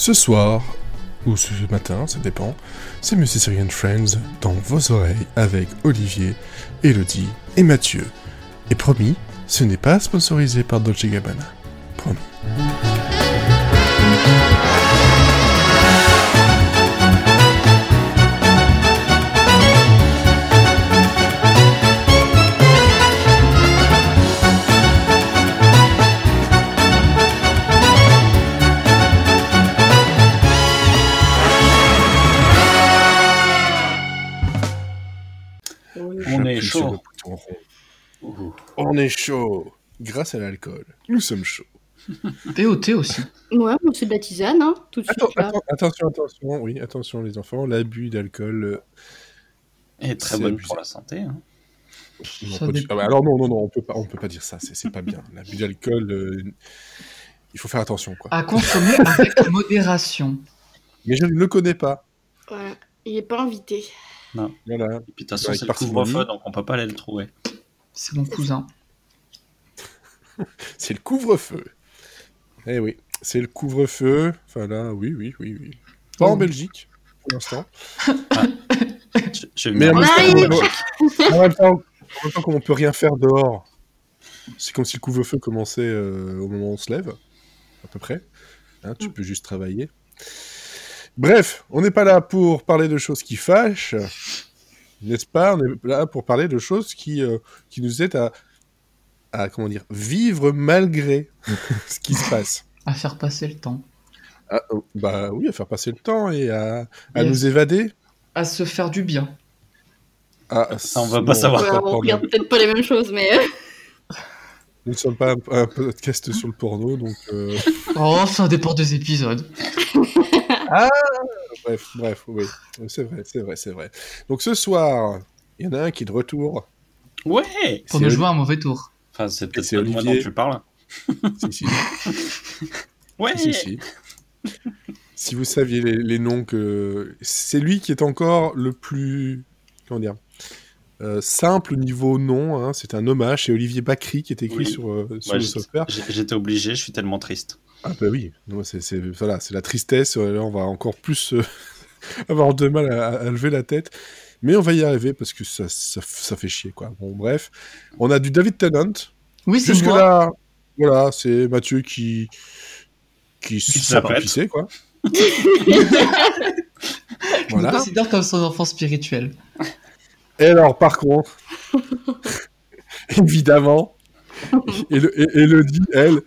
Ce soir, ou ce matin, ça dépend, c'est Monsieur Syrian Friends dans vos oreilles avec Olivier, Elodie et Mathieu. Et promis, ce n'est pas sponsorisé par Dolce Gabbana. Promis. On est chaud. Grâce à l'alcool, nous sommes chauds. POT aussi. Ouais, bon, c'est de la tisane, hein, tout de suite. Attends, là. attends, attention, attention, oui, attention les enfants, l'abus d'alcool. euh, Et très abusé. pour la santé. hein. non, Ça pas du- dépend. Ah bah alors non, non, non, on peut pas, on peut pas dire ça, c'est pas bien. L'abus d'alcool, euh, il faut faire attention quoi. À consommer avec modération. Mais je ne le connais pas. Voilà. Il est pas invité. Voilà. Et puis de toute façon, Avec c'est le couvre-feu, donc on peut pas aller le trouver. C'est mon cousin. C'est le couvre-feu. Eh oui, c'est le couvre-feu. Enfin là, oui, oui, oui, oui. Pas en Oh. Belgique, pour l'instant. Je, je vais Mais en même, temps, Belgique. on- en même temps, en même temps, comme on peut rien faire dehors, c'est comme si le couvre-feu commençait euh, au moment où on se lève, à peu près. Hein, tu peux juste travailler. Bref, on n'est pas là pour parler de choses qui fâchent, n'est-ce pas? On est là pour parler de choses qui, euh, qui nous aident à, à, comment dire, vivre malgré ce qui se passe. À faire passer le temps. Ah, oh, bah oui, à faire passer le temps et à, à nous évader. À se faire du bien. Ah, Ça, on va pas savoir. Ouais, pas on regarde peut-être pas les mêmes choses, mais. euh, Nous ne sommes pas un, un podcast sur le porno, donc... euh, Oh, ça dépend des épisodes. Bref, bref, oui. C'est vrai, c'est vrai, c'est vrai. Donc ce soir, il y en a un qui est de retour. Ouais Pour Oli- jouer un mauvais tour. Enfin, c'est peut-être pas de moi Olivier. dont tu parles. Si, si, Ouais si, si. Si vous saviez les, les noms que... C'est lui qui est encore le plus... Comment dire euh, simple niveau nom, hein. c'est un hommage, c'est Olivier Bacry qui est écrit Oui. sur, euh, sur Ouais, le software. J'étais obligé, je suis tellement triste. Ah bah oui, non, c'est c'est- voilà, c'est la tristesse, là on va encore plus euh, avoir de mal à, à lever la tête, mais on va y arriver parce que ça, ça, ça fait chier quoi. Bon bref, on a du David Tennant, Oui, c'est jusque moi. là, voilà, c'est Mathieu qui qui pisser quoi. Je me voilà. considère comme son enfant spirituel. Et alors par contre, évidemment, et Elodie, elle,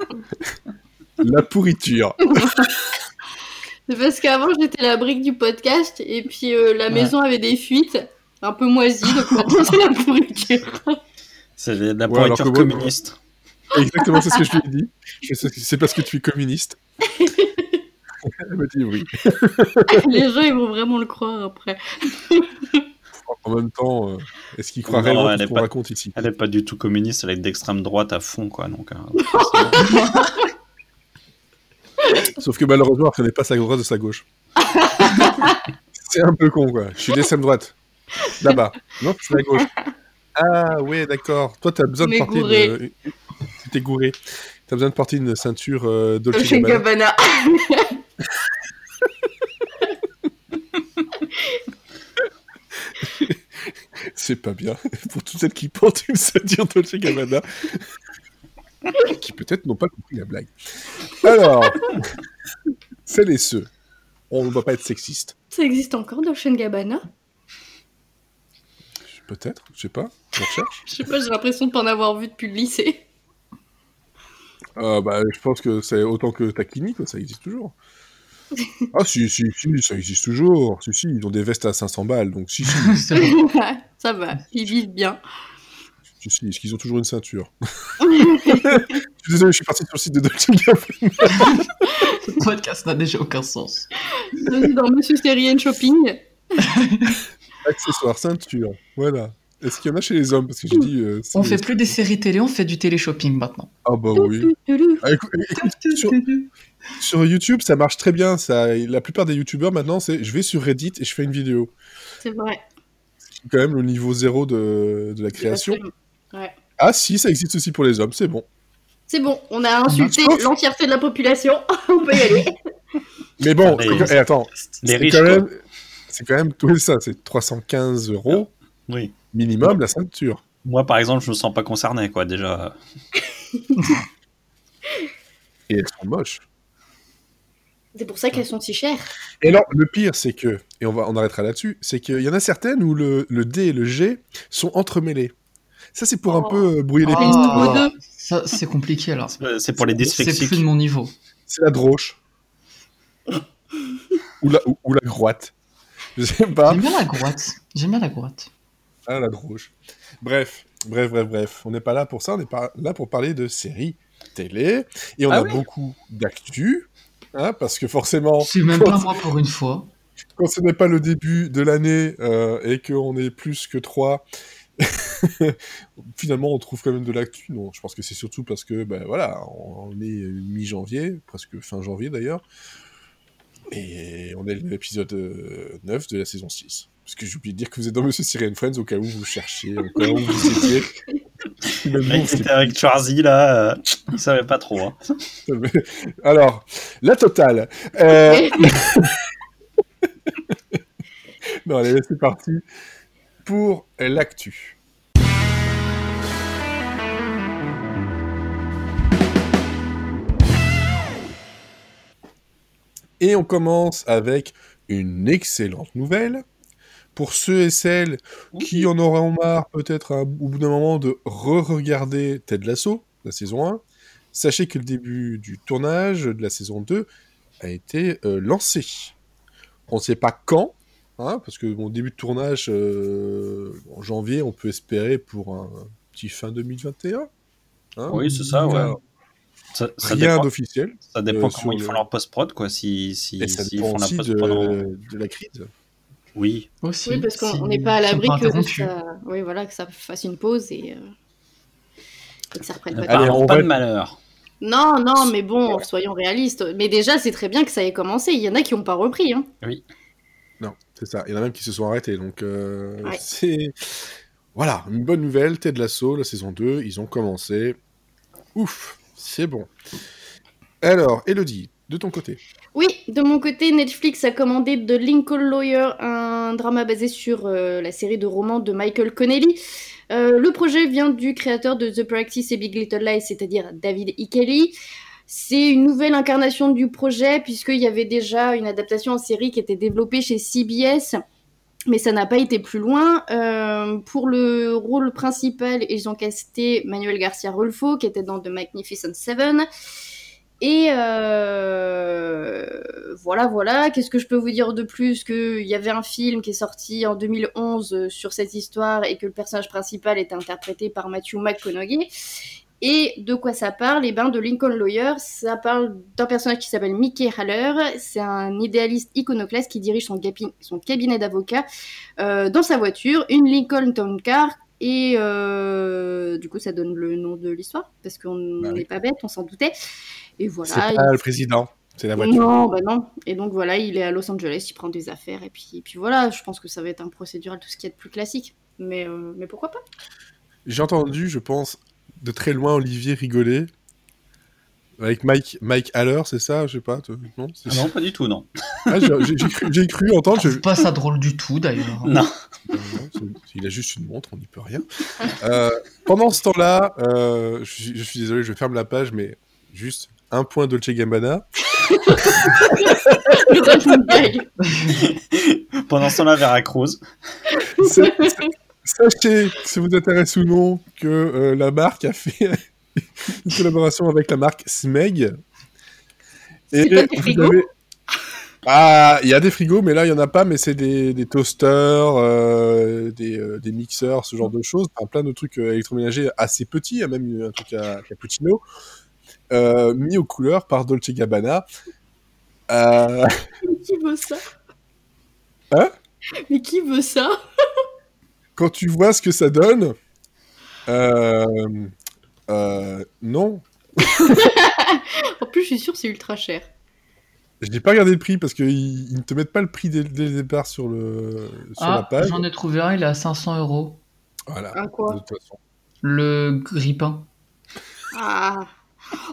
la pourriture. C'est parce qu'avant, j'étais la brique du podcast, et puis euh, la Ouais. maison avait des fuites, un peu moisies, donc maintenant c'est la pourriture. C'est de la Ouais, alors pourriture moi- communiste. Exactement, c'est ce que je lui ai dit. C'est parce que tu es communiste. Elle m'a dit oui. Les gens, ils vont vraiment le croire après. En même temps, euh, est-ce qu'il croit Non, réellement elle tout est ce qu'on pas- raconte ici? Elle est pas du tout communiste, elle est d'extrême droite à fond, quoi. Donc, euh, Sauf que malheureusement, elle connaît pas sa droite de sa gauche. c'est un peu con, quoi. Je suis d'extrême droite. Là-bas. Non, c'est la gauche. Ah, ouais, d'accord. Toi, t'as besoin de Mais porter gouré. une... Tu t'es gouré. T'as besoin de porter une ceinture euh, Dolce. Gabbana. C'est pas bien. Pour toutes celles qui portent une ceinture Dolce Gabbana. qui peut-être n'ont pas compris la blague. Alors, celles et ceux. On ne va pas être sexiste. Ça existe encore, Dolce Gabbana Peut-être, je sais pas. On recherche. Je sais pas, j'ai l'impression de pas en avoir vu depuis le lycée. Euh, bah, je pense que c'est autant que ta clinique, ça existe toujours. Ah si, si, si, ça existe toujours. Si, si, ils ont des vestes à 500 balles, donc si, si. Ça va, ils vivent bien. Si, si, est-ce qu'ils ont toujours une ceinture Je suis désolé, je suis parti sur le site de Dolce Gabbana. Ce podcast n'a déjà aucun sens. Dans Monsieur Serian Shopping. Accessoires, ceinture, voilà. Est-ce qu'il y en a chez les hommes? Parce que j'ai dit... euh, On fait plus des séries télé, on fait du télé-shopping maintenant. Ah bah oui. Ah, écoute, écoute, sur, sur YouTube, ça marche très bien. Ça, la plupart des YouTubeurs maintenant, c'est je vais sur Reddit et je fais une vidéo. C'est vrai. C'est quand même le niveau zéro de, de la création. Absolument. Ouais. Ah si, ça existe aussi pour les hommes, c'est bon. C'est bon, on a insulté l'entièreté de la population. on peut y aller. Mais bon, Ah, c'est mais- quand- eh, attends, Les c'est riches, quand quoi. même, c'est quand même tout ça, c'est 315 euros Oui. minimum la ceinture. Moi, par exemple, je me sens pas concerné, quoi, déjà. Et elles sont moches. C'est pour ça qu'elles sont si chères. Et alors, le pire, c'est que, et on, va, on arrêtera là-dessus, c'est qu'il y en a certaines où le, le D et le G sont entremêlés. Ça, c'est pour un Oh. peu euh, brouiller les Ah. pistes. deux. Ça, c'est compliqué alors. Euh, C'est pour les C'est dyslexiques. plus de mon niveau. C'est la droche. ou, la, ou, ou la groite. Je sais pas. J'aime bien la grotte. J'aime bien la grotte. Ah, la droche. Bref, bref, bref, bref. On n'est pas là pour ça, on est pas là pour parler de séries télé. Et on Ah a oui. beaucoup d'actu. hein, parce que forcément, C'est même pas moi pour une fois. quand ce n'est pas le début de l'année euh, et qu'on est plus que trois, finalement on trouve quand même de l'actu. Non, je pense que c'est surtout parce que, ben voilà, on on est mi-janvier, presque fin janvier d'ailleurs, et on est à l'épisode euh, 9 de la saison 6. Parce que j'ai oublié de dire que vous êtes dans Monsieur Syrian Friends au cas où vous cherchiez encore où vous étiez. Même Le mec qui était avec Charzy, là, euh, il savait pas trop. hein. Alors, la totale. Euh, non, allez, c'est parti pour l'actu. Et on commence avec une excellente nouvelle. Pour ceux et celles qui en auront marre peut-être au bout d'un moment de re-regarder Ted Lasso, la saison 1, sachez que le début du tournage de la saison 2 a été euh, lancé. On ne sait pas quand, hein, parce que mon début de tournage euh, en janvier, on peut espérer pour un petit fin 2021. hein. Oui, c'est ça, ouais. Ça, ça Rien dépend, d'officiel. ça dépend euh, comment ils le- font leur post-prod, quoi. Si, si, Et ça s'ils dépend font la aussi de, post-prod en- de la crise. Oui. Aussi. Oui, parce qu'on si- n'est pas à l'abri que ça... Oui, voilà, que ça fasse une pause et, euh, et que ça reprenne pas. Allez, on pas va- de malheur. Non, non, mais bon, soyons réalistes. Mais déjà, c'est très bien que ça ait commencé. Il y en a qui n'ont pas repris. Hein. Non, c'est ça. Il y en a même qui se sont arrêtés. Donc, euh, Ouais. c'est. Voilà, une bonne nouvelle. Ted Lasso, la saison 2, ils ont commencé. Ouf, c'est bon. Alors, Elodie, de ton côté. Oui, de mon côté, Netflix a commandé The Lincoln Lawyer, un drama basé sur euh, la série de romans de Michael Connelly. Euh, le projet vient du créateur de The Practice et Big Little Lies, c'est-à-dire David E. Kelly. C'est une nouvelle incarnation du projet, puisqu'il y avait déjà une adaptation en série qui était développée chez CBS, mais ça n'a pas été plus loin. Euh, pour le rôle principal, ils ont casté Manuel Garcia Rulfo, qui était dans The Magnificent Seven. Et euh, voilà, voilà. Qu'est-ce que je peux vous dire de plus Qu'il y avait un film qui est sorti en 2011 euh, sur cette histoire et que le personnage principal était interprété par Matthew McConaughey. Et de quoi ça parle? Eh ben, de Lincoln Lawyer. Ça parle d'un personnage qui s'appelle Mickey Haller. C'est un idéaliste iconoclaste qui dirige son, cabinet d'avocats euh, dans sa voiture, une Lincoln Town Car. Et euh, du coup, ça donne le nom de l'histoire parce qu'on Bah oui. n'est pas bête, on s'en doutait. Et C'est voilà. pas il- le président, c'est la voiture. non, bah non. Et donc voilà, il est à Los Angeles, il prend des affaires, et puis, et puis voilà, je pense que ça va être un procédural, tout ce qui est de plus classique. Mais, euh, mais pourquoi pas? J'ai entendu, je pense, de très loin Olivier rigoler. Avec Mike, Mike Haller, c'est ça Je sais pas. toi, Non, Ah non, pas du tout, non. Ah, j'ai cru, cru entendre. Je trouve pas ça drôle du tout d'ailleurs. Non. Euh, il a juste une montre, on n'y peut rien. Euh, pendant ce temps-là, euh, je, suis- je suis désolé, je ferme la page, mais juste un point Dolce Gabbana. Gag. Pendant ce temps-là, Veracruz. Sachez, si vous intéresse ou non, que euh, la marque a fait une collaboration avec la marque Smeg. Pas des frigos avez- Ah, il y a des frigos, mais là, il n'y en a pas, mais c'est des, des toasters, euh, des, euh, des mixeurs, ce genre de choses. Enfin, plein de trucs électroménagers assez petits, il y a même un truc à cappuccino, mis aux couleurs par Dolce Gabbana. Qui veut ça? Hein? Mais qui veut ça? Quand tu vois ce que ça donne, euh, euh, non. En plus, je suis sûre, c'est ultra cher. Je n'ai pas regardé le prix parce qu'ils ils ne te mettent pas le prix dès, dès le départ sur, le, sur la Ah, page. j'en ai trouvé un, il est à 500 euros. Voilà. Un quoi De toute façon. Le grippin. Ah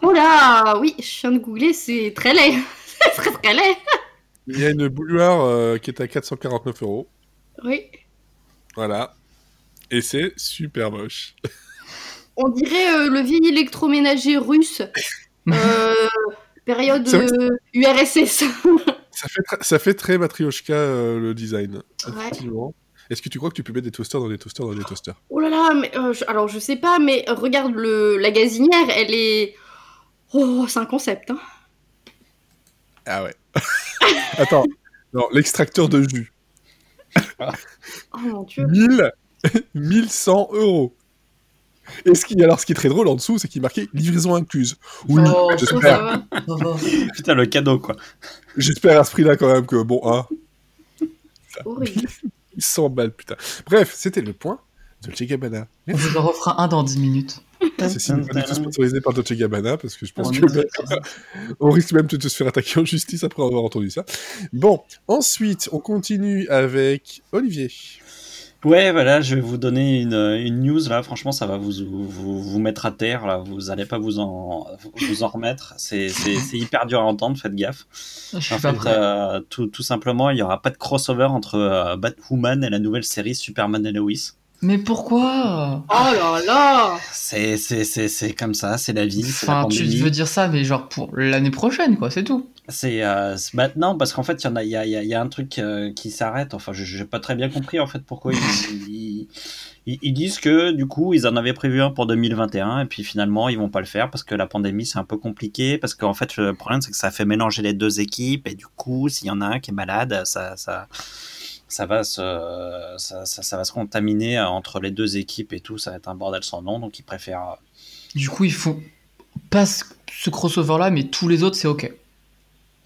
Oh là Oui, je viens de googler, c'est très laid. c'est très très laid. Il y a une bouilloire euh, qui est à 449 euros. Oui. Voilà. Et c'est super moche. On dirait euh, le vieil électroménager russe. Euh, période euh, URSS. Ça fait, tr- ça fait très matrioshka euh, le design. Ouais. Est-ce que tu crois que tu peux mettre des toasters dans des toasters dans des toasters? Oh là là, mais je- alors je sais pas, mais regarde le la gazinière, elle est. Oh, c'est un concept. Hein. Ah ouais. Attends. L'extracteur de jus. Oh mon dieu. 1000, 1100 euros. Et ce qui, alors, ce qui est très drôle en dessous, c'est qu'il marqué livraison incluse. Oui, Oh, ça j'espère, va. Putain, le cadeau, quoi. j'espère à ce prix-là quand même que, bon, hein, Horrible. 100 balles, putain. Bref, c'était le point. Dolce Gabbana. On vous en refera un dans 10 minutes. Ceci n'est pas du tout sponsorisé par Dolce Gabbana, parce que je pense On que est on risque même de te se faire attaquer en justice après avoir entendu ça. Bon, ensuite, on continue avec Olivier. Ouais, voilà, je vais vous donner une, une news là. Franchement, ça va vous, vous, vous mettre à terre. Là. Vous allez pas vous en, vous en remettre. C'est c'est- c'est hyper dur à entendre, faites gaffe. En fait, euh, tout, tout simplement, il y aura pas de crossover entre euh, Batwoman et la nouvelle série Superman et Lois. Mais pourquoi? Oh là là. C'est c'est- c'est- c'est comme ça, c'est la vie, la Enfin, tu veux dire ça, mais genre pour l'année prochaine, quoi, c'est tout. C'est euh, c'est maintenant parce qu'en fait il y en a il y a, il y a- il y a un truc euh, qui s'arrête enfin je j'ai pas très bien compris en fait pourquoi ils, ils, ils- ils disent que du coup ils en avaient prévu un pour 2021 et puis finalement ils vont pas le faire parce que la pandémie c'est un peu compliqué parce qu'en fait le problème c'est que ça fait mélanger les deux équipes et du coup s'il y en a un qui est malade ça ça ça va se ça, ça, ça va se contaminer entre les deux équipes et tout ça va être un bordel sans nom donc ils préfèrent Du coup, il faut pas ce, ce crossover-là, mais tous les autres, c'est ok.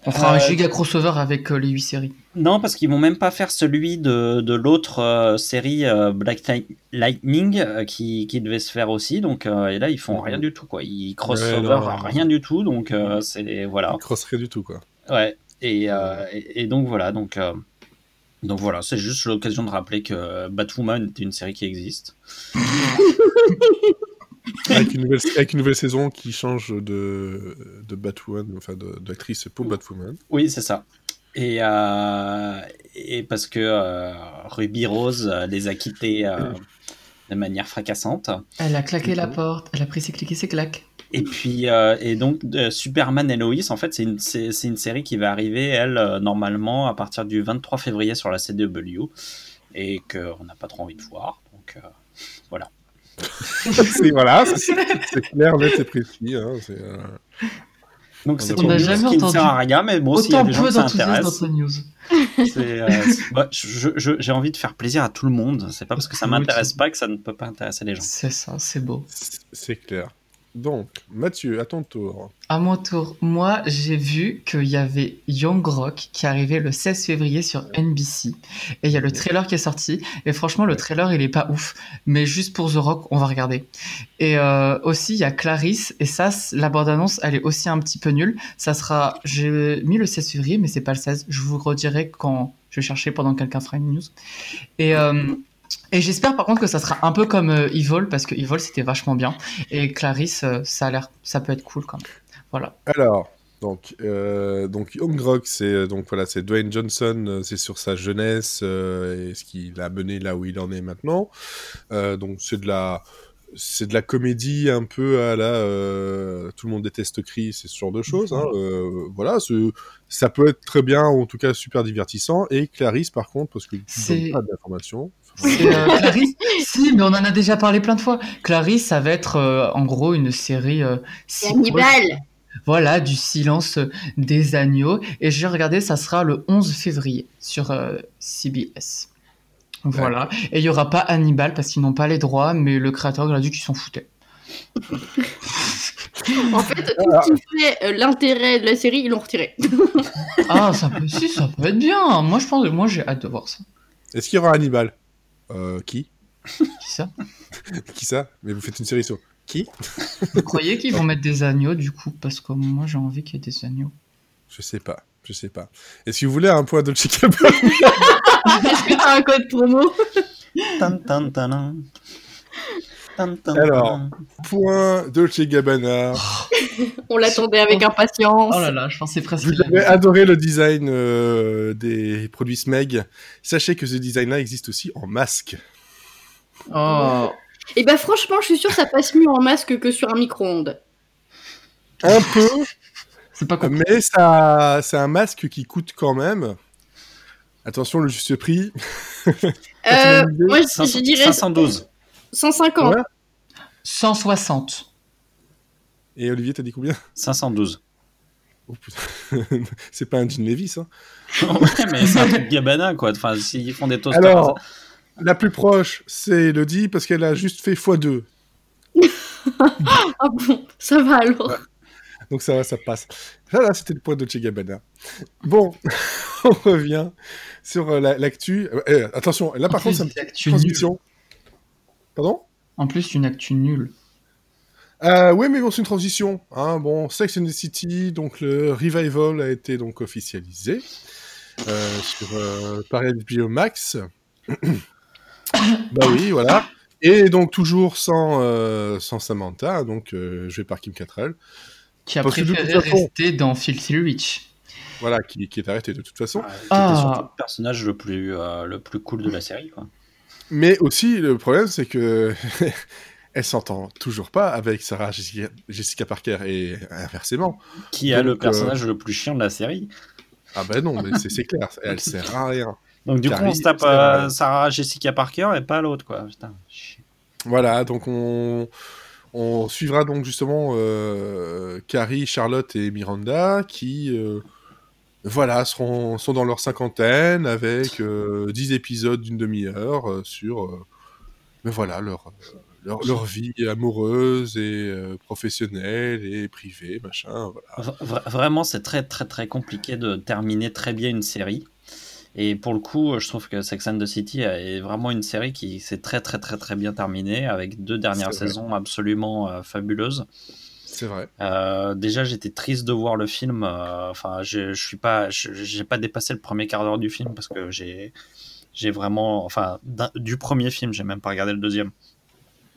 On fera un Euh, giga crossover avec euh, les 8 séries. Non, parce qu'ils vont même pas faire celui de, de l'autre euh, série euh, Black Light- Lightning euh, qui, qui devait se faire aussi. Donc euh, et là ils font rien du tout quoi. Ils crossover Ouais, non. rien du tout. Donc euh, c'est voilà. Il crosserait du tout, quoi. Ouais. Et, euh, et, et donc voilà. Donc euh, donc voilà. C'est juste l'occasion de rappeler que Batwoman est une série qui existe. Avec une nouvelle, avec une nouvelle saison qui change de, de Batwoman, enfin d'actrice pour Batwoman. Oui, c'est ça. Et, euh, et parce que euh, Ruby Rose les a quittés euh, de manière fracassante. Elle a claqué la porte, elle a pris ses clics et ses claques. Et puis, euh, et donc, Superman et Lois, en fait, c'est une, c'est, c'est une série qui va arriver, elle, euh, normalement, à partir du 23 février sur la CW, et qu'on n'a pas trop envie de voir. Donc, euh, voilà. c'est voilà, c'est c'est clair, net et précis. Hein, c'est, euh, Donc, On c'est une news jamais qui ne entendu sert à rien, mais bon, s'il y a des gens euh, c'est- bah, je- je- j'ai envie de faire plaisir à tout le monde. C'est pas parce que ça Moi m'intéresse pas que ça ne peut pas intéresser les gens. C'est ça, c'est beau. c'est- c'est clair. Donc, Mathieu, à ton tour. À mon tour, moi j'ai vu qu'il y avait Young Rock qui arrivait le 16 février sur NBC. Et il y a le trailer qui est sorti. Et franchement, le trailer il est pas ouf. Mais juste pour The Rock, on va regarder. Et euh, aussi, il y a Clarisse. Et ça, la bande-annonce, elle est aussi un petit peu nulle. Ça sera. J'ai mis le 16 février, mais c'est pas le 16. Je vous redirai quand je vais chercher pendant que quelqu'un fera une news. Et. euh, et j'espère par contre que ça sera un peu comme euh, Evil parce que Evil c'était vachement bien et Clarisse euh, ça a l'air ça peut être cool quand même. Voilà. Alors, donc, euh, donc Young Rock, c'est donc voilà, c'est Dwayne Johnson, euh, c'est sur sa jeunesse euh, et ce qui l'a mené là où il en est maintenant. Euh, donc c'est de la c'est de la comédie un peu à la euh, tout le monde déteste Chris c'est ce genre de choses hein, euh, voilà ce- ça peut être très bien ou en tout cas super divertissant et Clarisse par contre parce que C'est- pas d'informations euh, Clarisse Si, mais on en a déjà parlé plein de fois. Clarisse, ça va être euh, en gros une série. euh, Hannibal. Voilà, du silence des agneaux. Et j'ai regardé, ça sera le 11 février sur euh, CBS. Voilà. Et il n'y aura pas Hannibal parce qu'ils n'ont pas les droits, mais le créateur il a dit qu'ils s'en foutaient. En fait, tout ce qui fait euh, l'intérêt de la série, ils l'ont retiré. Ah, ça peut, si, ça peut être bien. Moi, je pense, moi, j'ai hâte de voir ça. est-ce qu'il y aura Hannibal? Euh, qui Qui ça qui ça mais vous faites une série sur qui Vous croyez qu'ils vont mettre des agneaux du coup Parce que moi, j'ai envie qu'il y ait des agneaux. je sais pas je sais pas est-ce que vous voulez un point de Chicago Est-ce que t'as un code promo Tan, tan, tan, tan. Alors, point Dolce Gabbana. On l'attendait avec impatience. Oh là là, je pensais presque. Vous avez adoré le design euh, des produits Smeg. Sachez que ce design-là existe aussi en masque. Oh. Et bah franchement, je suis sûre que ça passe mieux en masque que sur un micro-ondes. Un peu, C'est pas mais ça, c'est un masque qui coûte quand même. Attention, le juste prix. Euh, moi, je, je dirais 512. 150. Ouais. 160. Et Olivier, t'as dit combien? 512. oh, putain. C'est pas un jean Levis, hein. ouais, mais c'est un truc Gabbana, quoi. Enfin, s'ils font des toasters. Alors, la plus proche, c'est Elodie, parce qu'elle a juste fait x2. Ah bon, ça va alors. Donc ça va, ça passe. Voilà, c'était le point de Che Gabbana. Bon, on revient sur euh, la- l'actu. Euh, euh, attention, là par En contre, c'est une une petite actu nulle. transition. Pardon? En plus, une actu nulle. euh, Oui, mais bon, c'est une transition. Hein. Bon, Sex and the City, donc le revival a été donc officialisé euh, sur euh, par HBO Max. bah oui, voilà. Et donc toujours sans, euh, sans Samantha, donc euh, joué par Kim Cattrall. Qui a Parce préféré façon- rester dans Filthy Rich. Voilà, qui, qui est arrêté de toute façon. Ouais, qui Ah. était surtout le personnage le plus, euh, le plus cool de la série, quoi. Mais aussi, le problème, c'est que elle s'entend toujours pas avec Sarah Jessica, Jessica Parker et inversement. Qui a le Donc, personnage le plus chiant de la série. Ah ben non, mais c'est clair, elle sert à rien. Donc, du Carrie, coup, on se tape euh. Sarah Jessica Parker et pas l'autre, quoi. Putain. Voilà, donc on, on suivra donc justement euh, Carrie, Charlotte et Miranda qui, euh, voilà, seront, sont dans leur cinquantaine avec euh, 10 épisodes d'une demi-heure euh, sur, euh, mais voilà, leur, leur, leur vie amoureuse et euh, professionnelle et privée, machin, voilà. V- vra- vraiment, c'est très, très, très compliqué de terminer très bien une série. Et pour le coup, je trouve que Sex and the City est vraiment une série qui s'est très, très, très, très bien terminée avec deux dernières saisons absolument euh, fabuleuses. C'est vrai. Euh, déjà, j'étais triste de voir le film. euh, Enfin, je, je suis pas, je- j'ai pas dépassé le premier quart d'heure du film parce que j'ai, j'ai vraiment, enfin, du premier film, j'ai même pas regardé le deuxième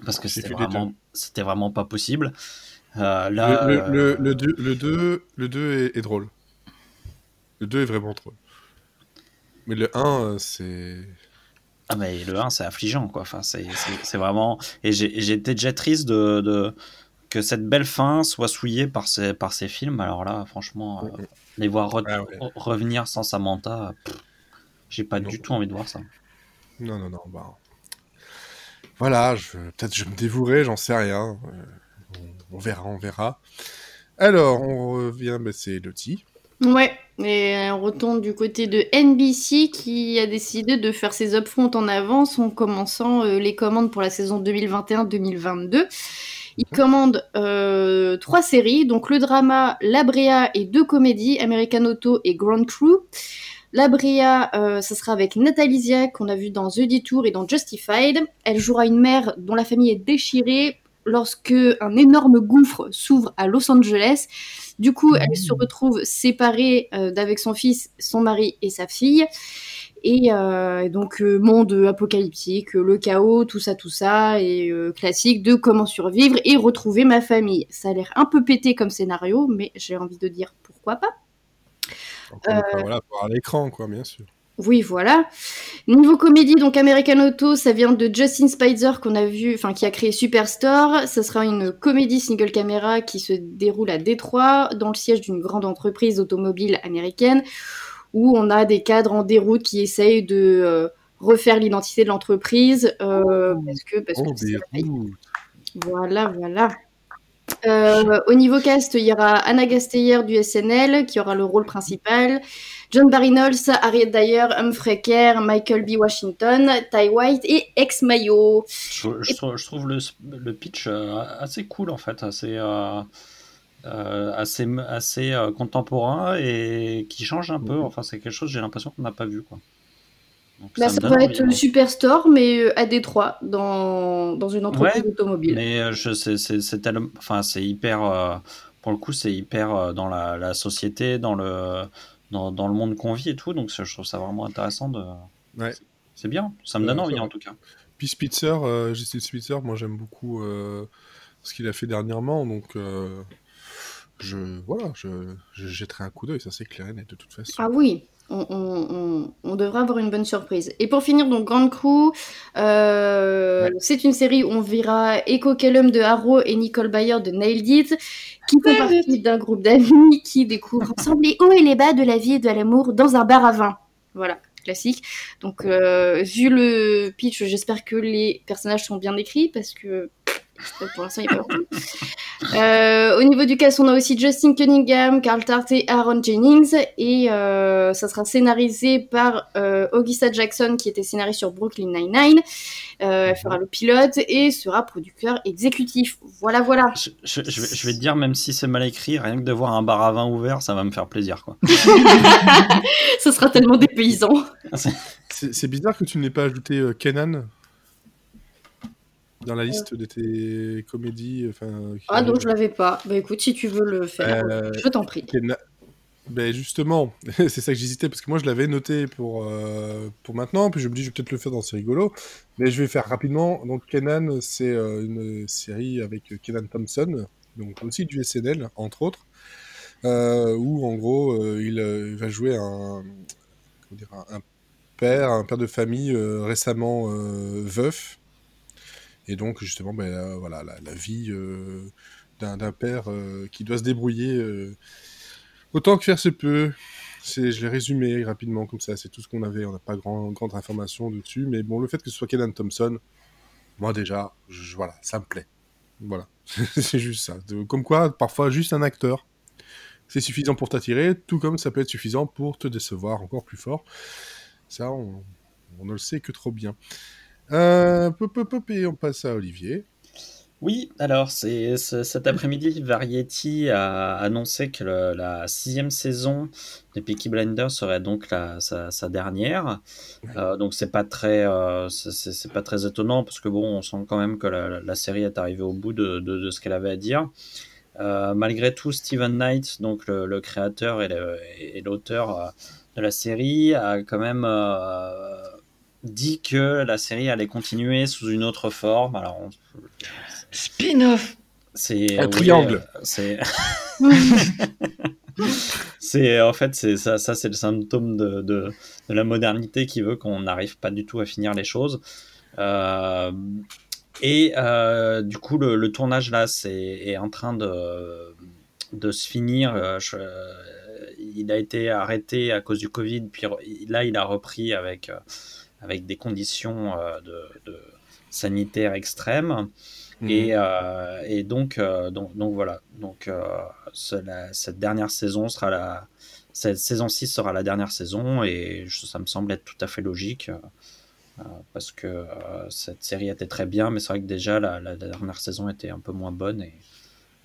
parce que c'était vraiment, c'était vraiment pas possible. Euh, là, le, le, euh, le, le, deux- le 2 le deux est, est drôle. Le 2 est vraiment drôle. Mais le 1, c'est... Ah mais le 1 c'est affligeant quoi, enfin, c'est vraiment... Et j'étais déjà triste de, de- que cette belle fin soit souillée par ces, par ces films, alors là franchement, euh, les voir re- Ah ouais. revenir sans Samantha, j'ai pas Non. du tout envie de voir ça. Non, non, non, bah... Voilà, je... peut-être je me dévouerai, j'en sais rien. Euh, on, on verra, on verra. Alors, on revient, bah, c'est Lottie. Ouais, et on retourne du côté de NBC qui a décidé de faire ses upfronts en avance en commençant euh, les commandes pour la saison 2021-2022. Il commande euh, trois séries, donc le drama La Brea et deux comédies, American Auto et Grand Crew. La Brea, euh, ça sera avec Nathalie Ziak, qu'on a vu dans The Detour et dans Justified. Elle jouera une mère dont la famille est déchirée lorsque un énorme gouffre s'ouvre à Los Angeles. Du coup, elle se retrouve séparée euh, d'avec son fils, son mari et sa fille. Et euh, donc, euh, monde apocalyptique, euh, le chaos, tout ça, tout ça, et classique de comment survivre et retrouver ma famille. Ça a l'air un peu pété comme scénario, mais j'ai envie de dire pourquoi pas. Voilà, à l'écran, quoi, bien sûr. Oui, voilà. Niveau comédie, donc American Auto, ça vient de Justin Spicer qu'on a vu, enfin qui a créé Superstore. Ce sera une comédie single caméra qui se déroule à Détroit, dans le siège d'une grande entreprise automobile américaine, où on a des cadres en déroute qui essayent de euh, refaire l'identité de l'entreprise euh, parce que parce Oh, que. Voilà, voilà. Euh, au niveau cast, il y aura Anna Gasteyer du SNL qui aura le rôle principal, John Barry Knowles, Harriet Dyer, Humphrey Kerr, Michael B. Washington, Ty White et Ex Mayo. Je, je trouve, je trouve le, le pitch euh, assez cool en fait, assez, euh, euh, assez, assez euh, contemporain et qui change un peu. Enfin, c'est quelque chose, j'ai l'impression qu'on n'a pas vu quoi. Donc, Bah, ça donne va être moi. Superstore, mais euh, à Détroit, dans, dans une entreprise Ouais, automobile. Mais euh, c'est c'est c'est tellement- enfin c'est hyper euh, pour le coup c'est hyper euh, dans la, la société dans le dans, dans le monde qu'on vit et tout donc ça, je trouve ça vraiment intéressant de Ouais. c'est bien ça me donne envie en tout cas Puis Spitzer, euh, Justin Spitzer, moi j'aime beaucoup euh, ce qu'il a fait dernièrement, donc euh, je voilà, je, je jetterai un coup d'œil, ça c'est clair et net de toute façon. Ah oui, on, on, on, on devrait avoir une bonne surprise. Et pour finir, donc Grand Crew, euh, Ouais. c'est une série où on verra Echo Kellum de Arrow et Nicole Bayer de Nailed It, qui font partie d'un groupe d'amis qui découvrent ensemble les hauts et les bas de la vie et de l'amour dans un bar à vin. Voilà, classique. Donc, euh, vu le pitch, j'espère que les personnages sont bien écrits parce que pour l'instant, il n'y a pas beaucoup. Euh, au niveau du cast, on a aussi Justin Cunningham, Carl Tart et Aaron Jennings. Et euh, ça sera scénarisé par euh, Augusta Jackson, qui était scénariste sur Brooklyn Nine-Nine. Euh, elle fera le pilote et sera producteur exécutif. Voilà, voilà. Je, je- je vais, je vais te dire, même si c'est mal écrit, rien que de voir un bar à vin ouvert, ça va me faire plaisir. Quoi. Ce sera tellement dépaysant. C'est c'est bizarre que tu n'aies pas ajouté euh, Kenan dans la liste de tes comédies. Enfin, qui- Ah non, je l'avais pas. Bah écoute, si tu veux le faire, Euh, je t'en prie. Ben justement, c'est ça que j'hésitais parce que moi je l'avais noté pour, euh, pour maintenant, puis je me dis je vais peut-être le faire dans C'est rigolo, mais je vais faire rapidement. Donc Kenan, c'est euh, une série avec Kenan Thompson, donc aussi du SNL entre autres, euh, où en gros euh, il euh, va jouer un, comment dire, un, père, un père de famille euh, récemment euh, veuf, et donc justement ben, euh, voilà la, vie euh, d'un père euh, qui doit se débrouiller. Autant que faire se peut. Je l'ai résumé rapidement comme ça, c'est tout ce qu'on avait. On n'a pas grand, grande information dessus, mais bon, le fait que ce soit Kenan Thompson, moi déjà, voilà, ça me plaît. Voilà, c'est juste ça. Comme quoi, parfois, juste un acteur, c'est suffisant pour t'attirer, tout comme ça peut être suffisant pour te décevoir encore plus fort. Ça, on ne le sait que trop bien. Euh, pop, pop, pop, et on passe à Olivier. Oui, alors c'est cet après-midi, Variety a annoncé que le- la sixième saison de Peaky Blinders serait donc la, sa, sa dernière. Euh, donc c'est pas très euh, c'est- pas très étonnant parce que bon, on sent quand même que la, série est arrivée au bout de, de, de ce qu'elle avait à dire. Euh, malgré tout, Steven Knight, donc le, le créateur et l'auteur de la série, a quand même dit que la série allait continuer sous une autre forme. Alors on- Spin-off c'est Un oui, triangle. euh, c'est c'est en fait c'est ça ça c'est le symptôme de, de, de la modernité qui veut qu'on n'arrive pas du tout à finir les choses. Euh, et euh, du coup le, le tournage là c'est est en train de de se finir. Je- il a été arrêté à cause du Covid, puis là il a repris avec euh, avec des conditions euh, de, de sanitaires extrêmes. Et, euh, et donc, euh, donc, donc voilà. Donc, euh, ce- la- cette dernière saison sera la. Cette saison 6 sera la dernière saison et je- ça me semble être tout à fait logique euh, euh, parce que euh, cette série était très bien, mais c'est vrai que déjà la, la dernière saison était un peu moins bonne et,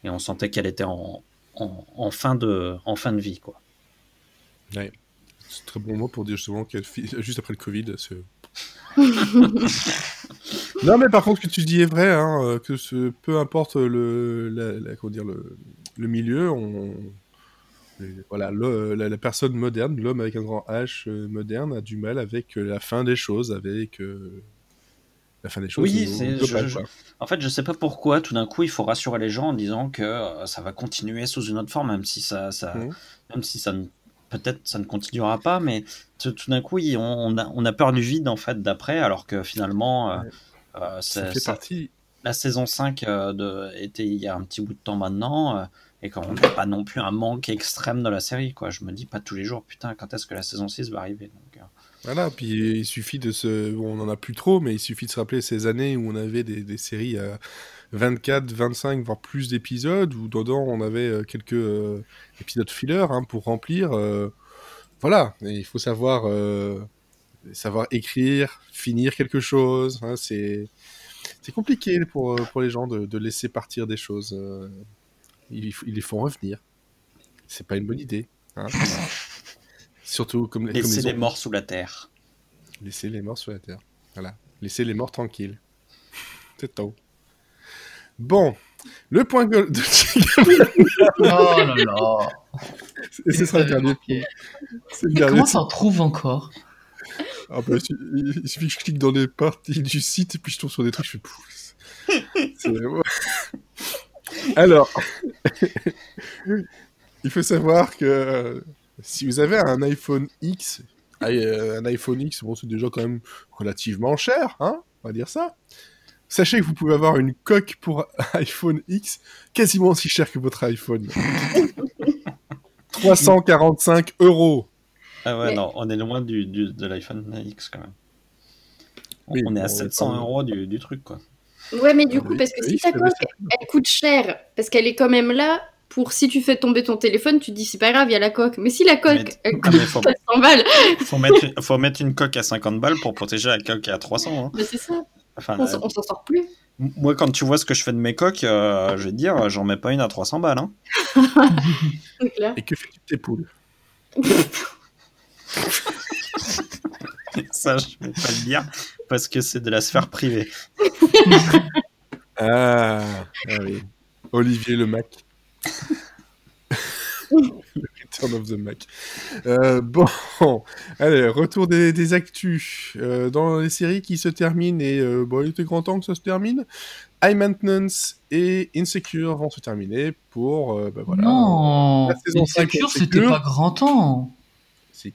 et on sentait qu'elle était en, en, en fin de, en fin de vie. Quoi. C'est très bon mot pour dire justement fi- juste après le Covid. c'est- non, mais par contre, ce que tu dis est vrai, hein, euh, que ce, peu importe le, la, la- comment dire, le, le milieu, on, voilà, le- la, la personne moderne, l'homme avec un grand H euh, moderne, a du mal avec euh, la fin des choses, avec euh, la fin des choses. Oui, au- je-. En fait, je sais pas pourquoi, tout d'un coup, il faut rassurer les gens en disant que ça va continuer sous une autre forme, même si ça, ça, Mhm. même si ça ne, peut-être ça ne continuera pas, mais tout, tout d'un coup, on, on a, on a peur du vide en fait d'après, alors que finalement, euh, euh, Ça c'est- fait ça- partie. la saison 5 euh, de, était il y a un petit bout de temps maintenant, et qu'on n'a pas non plus un manque extrême de la série, quoi. Je me dis pas tous les jours, putain, quand est-ce que la saison 6 va arriver donc, Voilà, puis il suffit de se. Bon, on en a plus trop, mais il suffit de se rappeler ces années où on avait des, des séries 24, 25, voire plus d'épisodes, où dedans on avait euh, quelques euh, épisodes filler hein, pour remplir. euh, Voilà, et il faut savoir, savoir écrire, finir quelque chose. hein, c'est. C'est compliqué pour, pour les gens de, de laisser partir des choses. ils, ils les font revenir. C'est pas une bonne idée. hein. Surtout comme, les les morts sous la terre. Laissez les morts sur la terre. Voilà. Laissez les morts tranquilles. C'est tout. Bon. Le point de Oh là là Et ce sera dernier. Comment t'en trouves encore Ah bah, il, suffit que je clique dans les parties du site et puis je tombe sur des trucs, je fais ouais. Alors, il faut savoir que euh, si vous avez un iPhone X, euh, un iPhone X, bon, c'est déjà quand même relativement cher, hein, on va dire ça. Sachez que vous pouvez avoir une coque pour iPhone X quasiment aussi cher que votre iPhone. 345 euros. Ah ouais, Mais- non, on est loin du, du- de l'iPhone X quand même. On, Oui, on est à bon, 700 quand même. euros du, du truc, quoi. Ouais, mais du Ah coup, parce que si ta coque, elle coûte cher, parce qu'elle est quand même là pour si tu fais tomber ton téléphone, tu te dis c'est pas grave, il y a la coque. Mais si la coque, Mais- elle Ah, coûte faut, 400 balles, faut, mettre, une- faut mettre une coque à 50 balles pour protéger la coque à 300. hein. bah, c'est ça, Enfin, on s'en sort plus. moi, quand tu vois ce que je fais de mes coques, euh, je vais te dire, j'en mets pas une à 300 balles. Hein. Clair. Et que fais-tu de tes poules? Ça, je vais pas le dire parce que c'est de la sphère privée. ah, ah oui. Olivier le Return of the Mac. Euh, bon, allez, retour des, des actus. Euh, dans les séries qui se terminent, et euh, bon, il était grand temps que ça se termine, High Maintenance et Insecure vont se terminer pour, bah, voilà. Non, La saison Insecure, c'était pas grand temps. Si.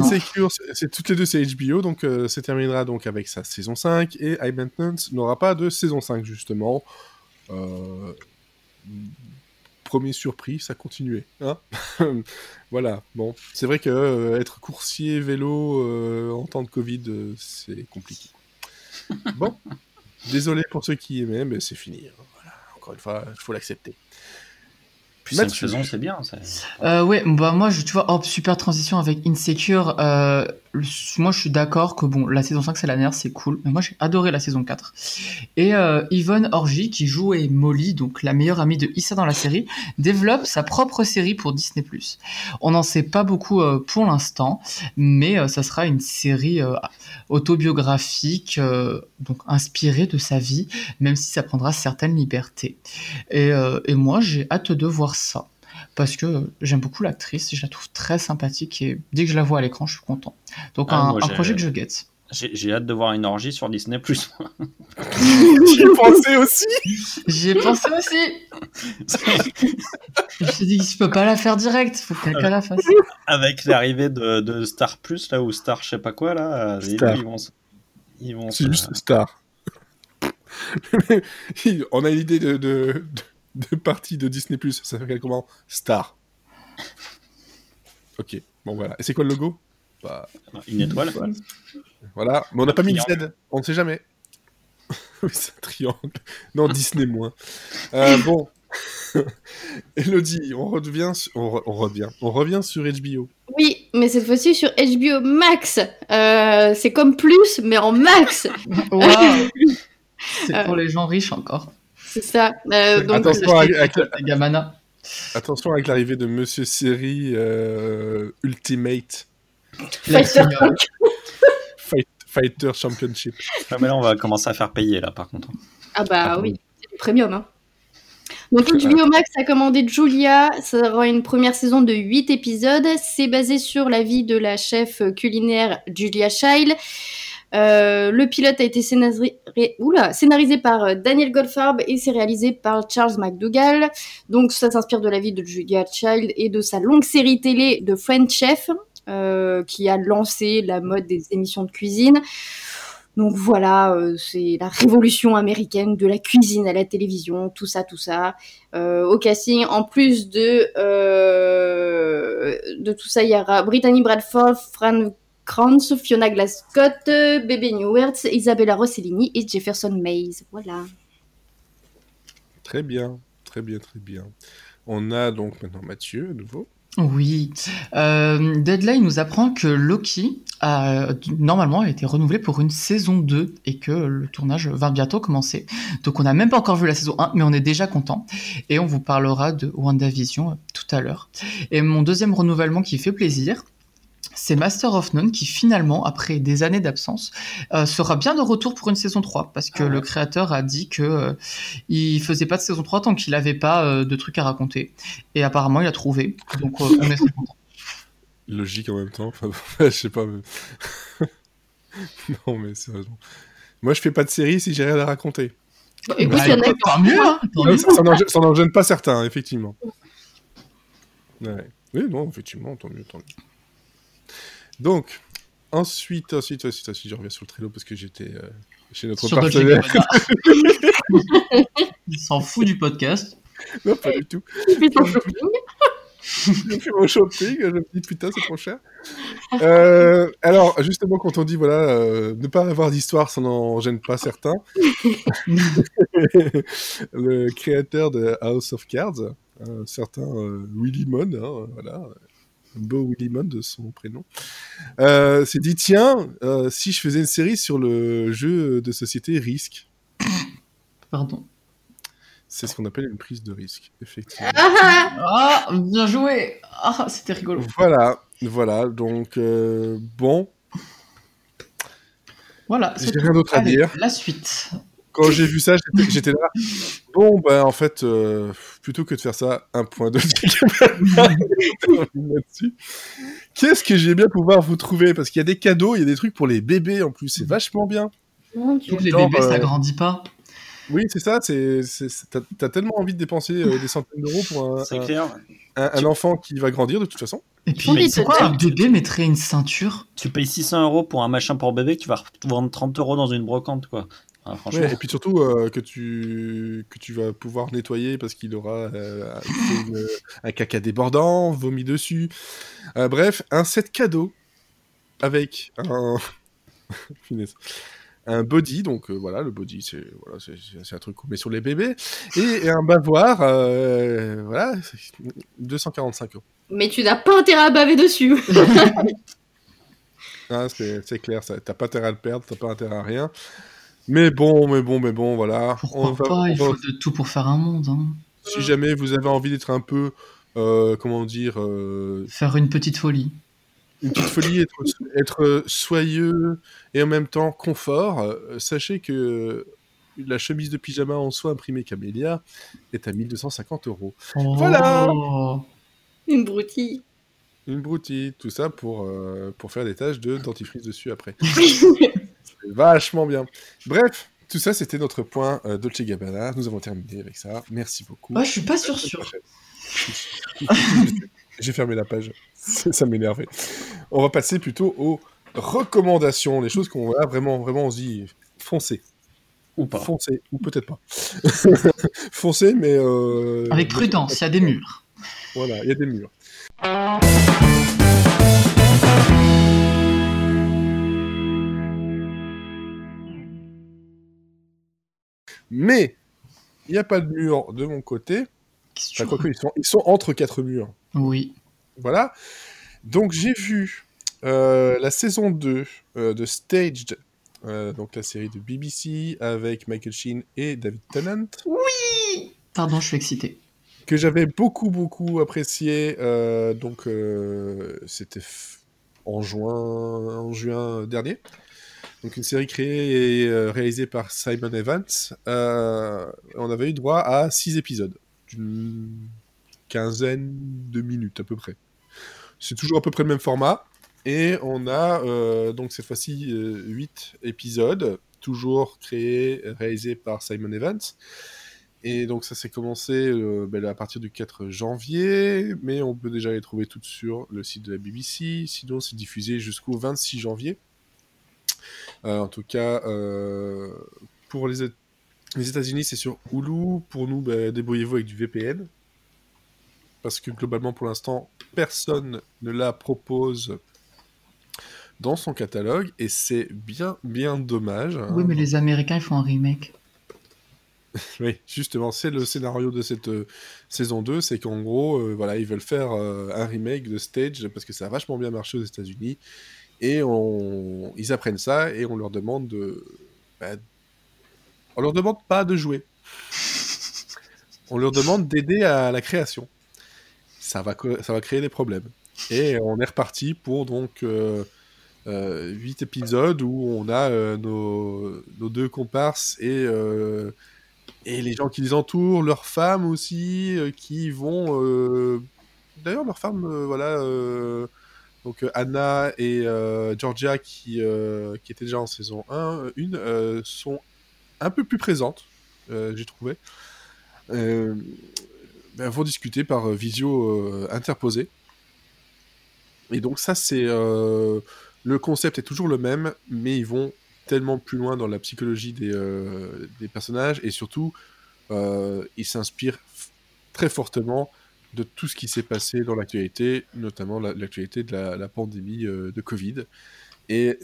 Insecure, c'est c'est- toutes les deux c'est HBO, donc euh, ça terminera donc avec sa saison 5, et High Maintenance n'aura pas de saison 5 justement. Euh, Premier surpris, ça continuait. Hein voilà, bon, c'est vrai que euh, être coursier vélo euh, en temps de Covid, euh, c'est compliqué. Bon, désolé pour ceux qui aimaient, mais c'est fini. hein. Voilà, encore une fois, il faut l'accepter. Puis cette Mathieu. saison, c'est bien. Euh, ouais, bah moi, je, tu vois, hop, super transition avec Insecure. Moi, je suis d'accord que bon, la saison 5, c'est la dernière, c'est cool. Mais moi, j'ai adoré la saison 4. Et euh, Yvonne Orji, qui jouait Molly, donc la meilleure amie de Issa dans la série, développe sa propre série pour Disney+. On n'en sait pas beaucoup euh, pour l'instant, mais euh, ça sera une série autobiographique, donc inspirée de sa vie, même si ça prendra certaines libertés. Et, et moi, j'ai hâte de voir ça parce que j'aime beaucoup l'actrice, je la trouve très sympathique et dès que je la vois à l'écran, je suis content. Donc Ah, un, moi, un j'ai- projet que je guette. J'ai hâte de voir une orgie sur Disney+. J'y ai pensé aussi J'y ai pensé aussi. je me suis dit, je peux pas la faire direct, faut que quelqu'un la fasse. Avec l'arrivée de, de Star Plus, là, ou Star je sais pas quoi, là, ils- Star. ils vont... Ils vont C'est juste Star. On a une idée de, de, de, de partie de Disney+. Ça s'appelle comment? Star. Ok, bon voilà. Et c'est quoi le logo? Bah, Une étoile. Voilà, mais on n'a pas mis de Z. Triangle. On ne sait jamais. oui, c'est un triangle. Non, Disney moins. Euh, bon. Elodie, on revient, sur- on, re- on revient, on revient sur HBO. Oui, mais cette fois-ci sur HBO Max. Euh, c'est comme plus, mais en max. Waouh C'est pour les gens riches encore. C'est ça. Euh, donc, Attention avec, avec- Les Gamana. attention avec l'arrivée de Monsieur Série euh, Ultimate Fighter Fight- Fighter Championship. Ah, mais là, on va commencer à faire payer, là, par contre. Ah bah Ah, oui, c'est du premium. Hein. Donc HBO Max a commandé Julia, ça aura une première saison de 8 épisodes. C'est basé sur la vie de la chef culinaire Julia Child. Euh, le pilote a été scénarisé, par euh, Daniel Goldfarb et c'est réalisé par Charles McDougall. Donc ça s'inspire de la vie de Julia Child et de sa longue série télé de French Chef euh, qui a lancé la mode des émissions de cuisine. Donc voilà, c'est la révolution américaine de la cuisine à la télévision, tout ça, tout ça. Au casting, en plus de de tout ça, il y aura Brittany Bradford, Fran Kranz, Fiona Glascott, Bébé Newert, Isabella Rossellini et Jefferson Mays. Voilà. Très bien, très bien, très bien. On a donc maintenant Mathieu à nouveau. Oui. Euh, Deadline nous apprend que Loki a normalement a été renouvelé pour une saison 2 et que le tournage va bientôt commencer. Donc on n'a même pas encore vu la saison 1, mais on est déjà content. Et on vous parlera de WandaVision euh, tout à l'heure. Et mon deuxième renouvellement qui fait plaisir, c'est Master of None qui finalement, après des années d'absence, euh, sera bien de retour pour une saison 3 parce que Ah ouais. le créateur a dit que euh, il faisait pas de saison 3 tant qu'il n'avait pas euh, de trucs à raconter. Et apparemment, il a trouvé. Donc euh, on est content. Logique en même temps. Enfin, je sais pas. mais- non, mais sérieusement. Moi, je fais pas de série si j'ai rien à raconter. Bah, écoute, Bah, il y en a écoute, tant mieux, hein, tant mieux. Ça, n'en- ça n'en gêne pas certains, effectivement. Ouais. Oui, non, effectivement, tant mieux, tant mieux. Donc, ensuite, ensuite, ensuite, ensuite, je reviens sur le Trello parce que j'étais euh, chez notre Sur partenaire. Il s'en fout du podcast. non, pas du tout. qui fait son shopping. J'ai fait mon shopping, je me dis putain, c'est trop cher. Euh, alors, justement, quand on dit voilà, euh, ne pas avoir d'histoire, ça n'en gêne pas certains. le créateur de House of Cards, un certain euh, Willy Mon, hein, voilà, un beau Willy Mon de son prénom, euh, s'est dit tiens, euh, si je faisais une série sur le jeu de société Risk, Pardon. c'est ce qu'on appelle une prise de risque, effectivement. Ah, ah. Ah, bien joué. Ah, c'était rigolo. Voilà, voilà, donc euh, bon, Voilà. J'ai c'est rien d'autre à dire. La suite. Quand j'ai vu ça, j'étais- là. Bon, ben en fait, euh, plutôt que de faire ça, un point de là-dessus. Qu'est-ce que j'ai bien pouvoir vous trouver? Parce qu'il y a des cadeaux, il y a des trucs pour les bébés en plus, c'est vachement bien. Mon Dieu. Toutes les Genre, bébés, euh, ça grandit pas. Oui, c'est ça, c'est, c'est- c'est- t'as, tellement envie de dépenser euh, des centaines d'euros pour un, C'est un- clair. un- un enfant qui va grandir de toute façon. Et puis, envie de c'est te quoi dire. un bébé mettrait une ceinture? Tu payes 600 euros pour un machin pour bébé, tu vas vendre 30 euros dans une brocante, quoi. Ah, franchement. Ouais, et puis surtout euh, que, tu, que tu vas pouvoir nettoyer parce qu'il aura euh, une- un caca débordant, vomi dessus. Euh, bref, un set cadeau avec un, un body, donc euh, voilà, le body, c'est voilà, un truc qu'on met sur les bébés, et, et un bavoir, euh, voilà, c'est 245 euros. Mais tu n'as pas intérêt à baver dessus. Ah, c'est c'est clair, t'as pas intérêt à le perdre, t'as pas intérêt à rien. Mais bon, mais bon, mais bon, voilà. Pourquoi On va- pas Il on va- faut de tout pour faire un monde. hein. Si jamais vous avez envie d'être un peu, euh, comment dire, euh, Faire une petite folie. une petite folie, être, être soyeux et en même temps confort, euh, sachez que la chemise de pyjama en soie imprimée Camélia est à 1250 euros. Voilà. Oh. Une broutille. Une broutille, tout ça pour, euh, pour faire des taches de dentifrice dessus après. Vachement bien. Bref, tout ça c'était notre point euh, Dolce Gabbana. Nous avons terminé avec ça. Merci beaucoup. Moi, je suis pas sûr sûr. J'ai fermé la page. Ça ça m'énervait. On va passer plutôt aux recommandations, les choses qu'on va vraiment, vraiment, on se dit, foncez, Ou pas. foncez, ou peut-être pas. foncez, mais... euh, Avec prudence, il y a des murs. Voilà, il y a des murs. Mais, il n'y a pas de mur de mon côté. Qu'est-ce que Enfin, tu quoique, ils sont, ils sont entre quatre murs. Oui. Voilà. Donc j'ai vu euh, la saison 2 euh, de Staged, euh, donc la série de BBC avec Michael Sheen et David Tennant, Pardon, je suis excité. que j'avais beaucoup beaucoup apprécié. euh, donc euh, c'était f- en juin, en juin dernier. Donc une série créée et euh, réalisée par Simon Evans. Euh, on avait eu droit à six épisodes d'une quinzaine de minutes à peu près. C'est toujours à peu près le même format. Et on a euh, donc cette fois-ci 8 épisodes, toujours créés, réalisés par Simon Evans. Et donc ça s'est commencé ben, à partir du 4 janvier, mais on peut déjà les trouver toutes sur le site de la BBC. Sinon, c'est diffusé jusqu'au 26 janvier. Euh, en tout cas, euh, pour les, les États-Unis, c'est sur Hulu. Pour nous, ben, débrouillez-vous avec du VPN. Parce que globalement, pour l'instant, personne ne la propose dans son catalogue. Et c'est bien, bien dommage. hein. Oui, mais les Américains, ils font un remake. Oui, justement, c'est le scénario de cette euh, saison 2, c'est qu'en gros, euh, voilà, ils veulent faire euh, un remake de Stage parce que ça a vachement bien marché aux États-Unis et on... ils apprennent ça et on leur demande de, bah, on leur demande pas de jouer, on leur demande d'aider à la création. Ça va, ça va créer des problèmes. Et on est reparti pour donc euh, euh, 8 épisodes où on a euh, nos, nos deux comparses et euh, et les gens qui les entourent, leurs femmes aussi, euh, qui vont. euh, D'ailleurs, leurs femmes, euh, voilà, euh, Donc euh, Anna et euh, Georgia, qui, euh, qui étaient déjà en saison 1, euh, une, sont un peu plus présentes, j'ai trouvé. Euh, ben, vont discuter par visio interposée. Et donc ça, c'est... le concept est toujours le même, mais ils vont tellement plus loin dans la psychologie des, des personnages, et surtout, euh, ils s'inspirent f- très fortement de tout ce qui s'est passé dans l'actualité, notamment la- l'actualité de la, la pandémie euh, de Covid. Et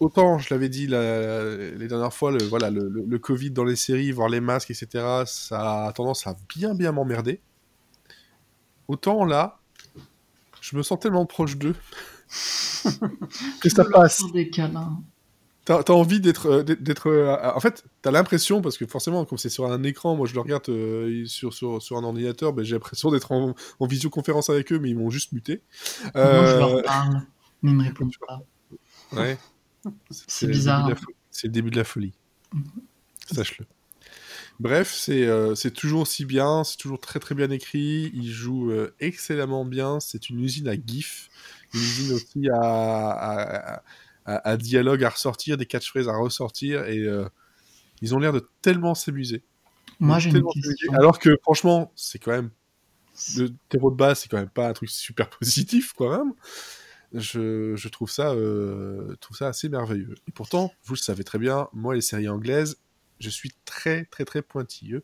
autant, je l'avais dit la- les dernières fois, le, voilà, le, le- le Covid dans les séries, voir les masques, etc., ça a tendance à bien bien m'emmerder. Autant là, je me sens tellement proche d'eux que ça passe. Des câlins. T'as as envie d'être, euh, d'être, euh, en fait, t'as l'impression parce que forcément, comme c'est sur un écran, moi je le regarde euh, sur, sur, sur un ordinateur, ben, j'ai l'impression d'être en, en visioconférence avec eux, mais ils m'ont juste muté. Moi, je leur parle, mais ils me répondent pas. ouais. C'est bizarre. C'est le début de la folie. Sache-le. Bref, c'est euh, c'est toujours aussi bien, c'est toujours très très bien écrit, il joue euh, excellemment bien, c'est une usine à gif, une usine aussi à, à, à- à- à dialogue à ressortir, des catchphrases à ressortir, et euh, ils ont l'air de tellement s'amuser. Moi, j'ai une question. Alors que franchement, c'est quand même, le terreau de base, c'est quand même pas un truc super positif, quand même. Je, je trouve ça, euh, trouve ça assez merveilleux. Et pourtant, vous le savez très bien, moi, les séries anglaises, je suis très, très, très pointilleux.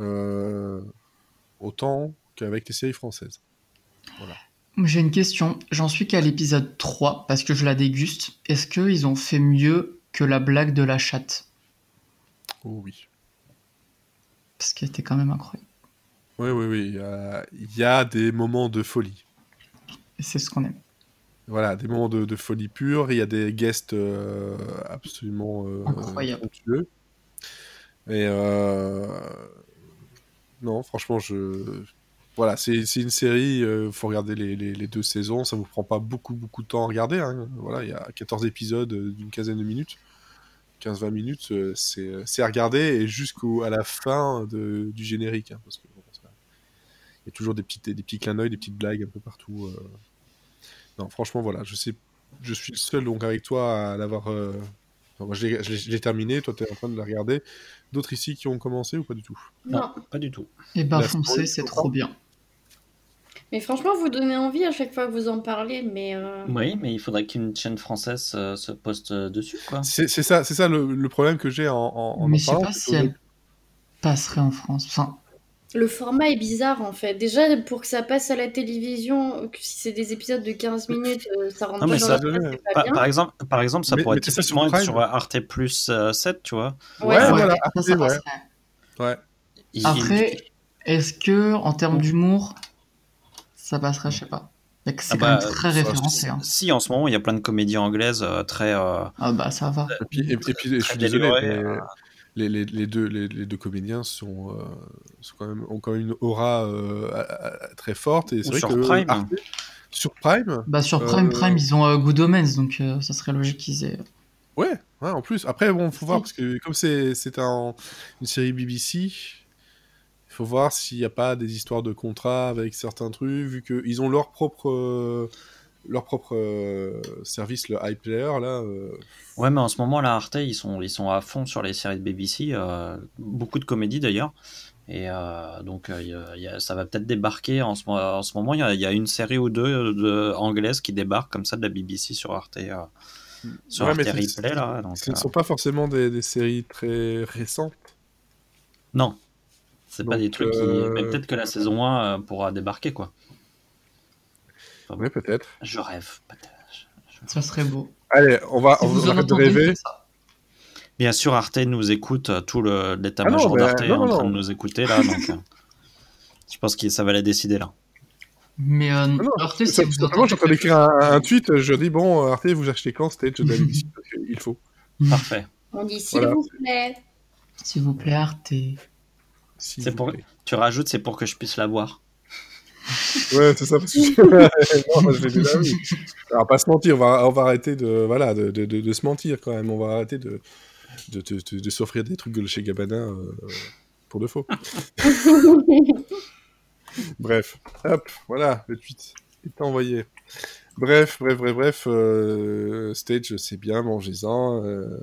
Euh, autant qu'avec les séries françaises. J'ai une question. J'en suis qu'à l'épisode 3 parce que je la déguste. Est-ce qu'ils ont fait mieux que la blague de la chatte? Oh oui. Parce qu'elle était quand même incroyable. Oui, oui, oui. Il y a, il y a des moments de folie. Et c'est ce qu'on aime. Voilà, des moments de, de folie pure. Il y a des guests euh, absolument euh, Incroyable. somptueux. Et euh, non, franchement, je voilà, c'est c'est une série. Il faut regarder les, les- les deux saisons. Ça vous prend pas beaucoup beaucoup de temps à regarder. hein. Voilà, il y a 14 épisodes euh, d'une quinzaine de minutes. 15-20 minutes, euh, c'est c'est à regarder et jusqu'à la fin de- du générique. hein, parce que bon, ça- il y a toujours des petits, des petits clins d'œil, des petites blagues un peu partout. euh. Non, franchement, voilà, je sais, je suis le seul donc avec toi à l'avoir. euh, enfin, moi, je l'ai- terminé, toi, tu es en train de la regarder. D'autres ici qui ont commencé ou pas du tout? Non. Pas du tout. Et bah, La foncez, c'est trop bien. Mais franchement, vous donnez envie à chaque fois que vous en parlez, mais euh, Oui, mais il faudrait qu'une chaîne française euh, se poste euh, dessus, quoi. C'est ça, c'est ça le, le problème que j'ai en, en, en Mais en je sais parlant, pas si elle passerait en France. Enfin, le format est bizarre en fait. Déjà, pour que ça passe à la télévision, que si c'est des épisodes de 15 minutes, ça rentre Non, pas mais dans ça- la pas Par, bien. par exemple, par exemple, ça Mais- pourrait mettez ça sur typiquement être sur Arte Plus euh, 7, tu vois. Ouais, Ouais, voilà. Arte, ça, ça ouais. Ouais. Après, est-ce que en termes d'humour, ça passerait, je sais pas. C'est Ah quand bah, même très ça, référencé. hein. Si, en ce moment, il y a plein de comédies anglaises euh, très. euh, Ah bah ça va. Et puis, et, et puis je très suis désolé, mais euh. les, les, les deux, les, les deux comédiens sont, euh, sont quand même, ont quand même une aura euh, à- à- très forte. Et c'est sur que Prime. Arte- sur Prime, Bah sur Prime Euh, Prime, ils ont euh, Good Omens, donc euh, ça serait logique qu'ils aient. Ouais, ouais, en plus. Après, bon, faut voir, parce que comme c'est c'est un, une série BBC, faut voir s'il n'y a pas des histoires de contrat avec certains trucs, vu qu'ils ont leur propre, euh, leur propre euh, service, le iPlayer, là. euh, Ouais, mais en ce moment, là, Arte, ils sont, ils sont à fond sur les séries de BBC, euh, beaucoup de comédies d'ailleurs. Et donc, il y a- il y a- ça va peut-être débarquer en ce, en ce moment. Il y, a, il y a une série ou deux de, anglaises qui débarquent comme ça de la BBC sur Arte, sur ouais, Arte Replay. Là, donc, ce ne sont pas forcément des, des séries très récentes. non, c'est pas des trucs euh, qui. Mais peut-être que la saison 1 euh, pourra débarquer, quoi. Oui, peut-être. Je rêve, peut-être. Je- je- Ça serait beau. Allez, on va, Si on vous de entendez, rêver. Bien sûr, Arte nous écoute, euh, tout le- l'état-major Ah non, mais- d'Arte est en non, train de nous écouter là, donc euh, je pense que ça va la décider là. Mais euh, Ah non, Arte, si vous entendez je suis en train d'écrire un, un tweet, je dis, bon, Arte, vous achetez quand Stage de qu'il faut. Parfait. On dit s'il Voilà. vous plaît. S'il vous plaît, Arte. C'est pour- plaît. Tu rajoutes, c'est pour que je puisse la voir. Ouais, c'est ça. Parce que... non, je l'ai déjà vu. On va pas se mentir, on va, on va arrêter de, voilà, de, de, de, de se mentir quand même. On va arrêter de, de, de, de, de s'offrir des trucs de chez Gabbana euh, pour de faux. Bref, hop, voilà, le tweet est envoyé. Bref, bref, bref, bref. euh, Stage, c'est bien, mangez-en. euh,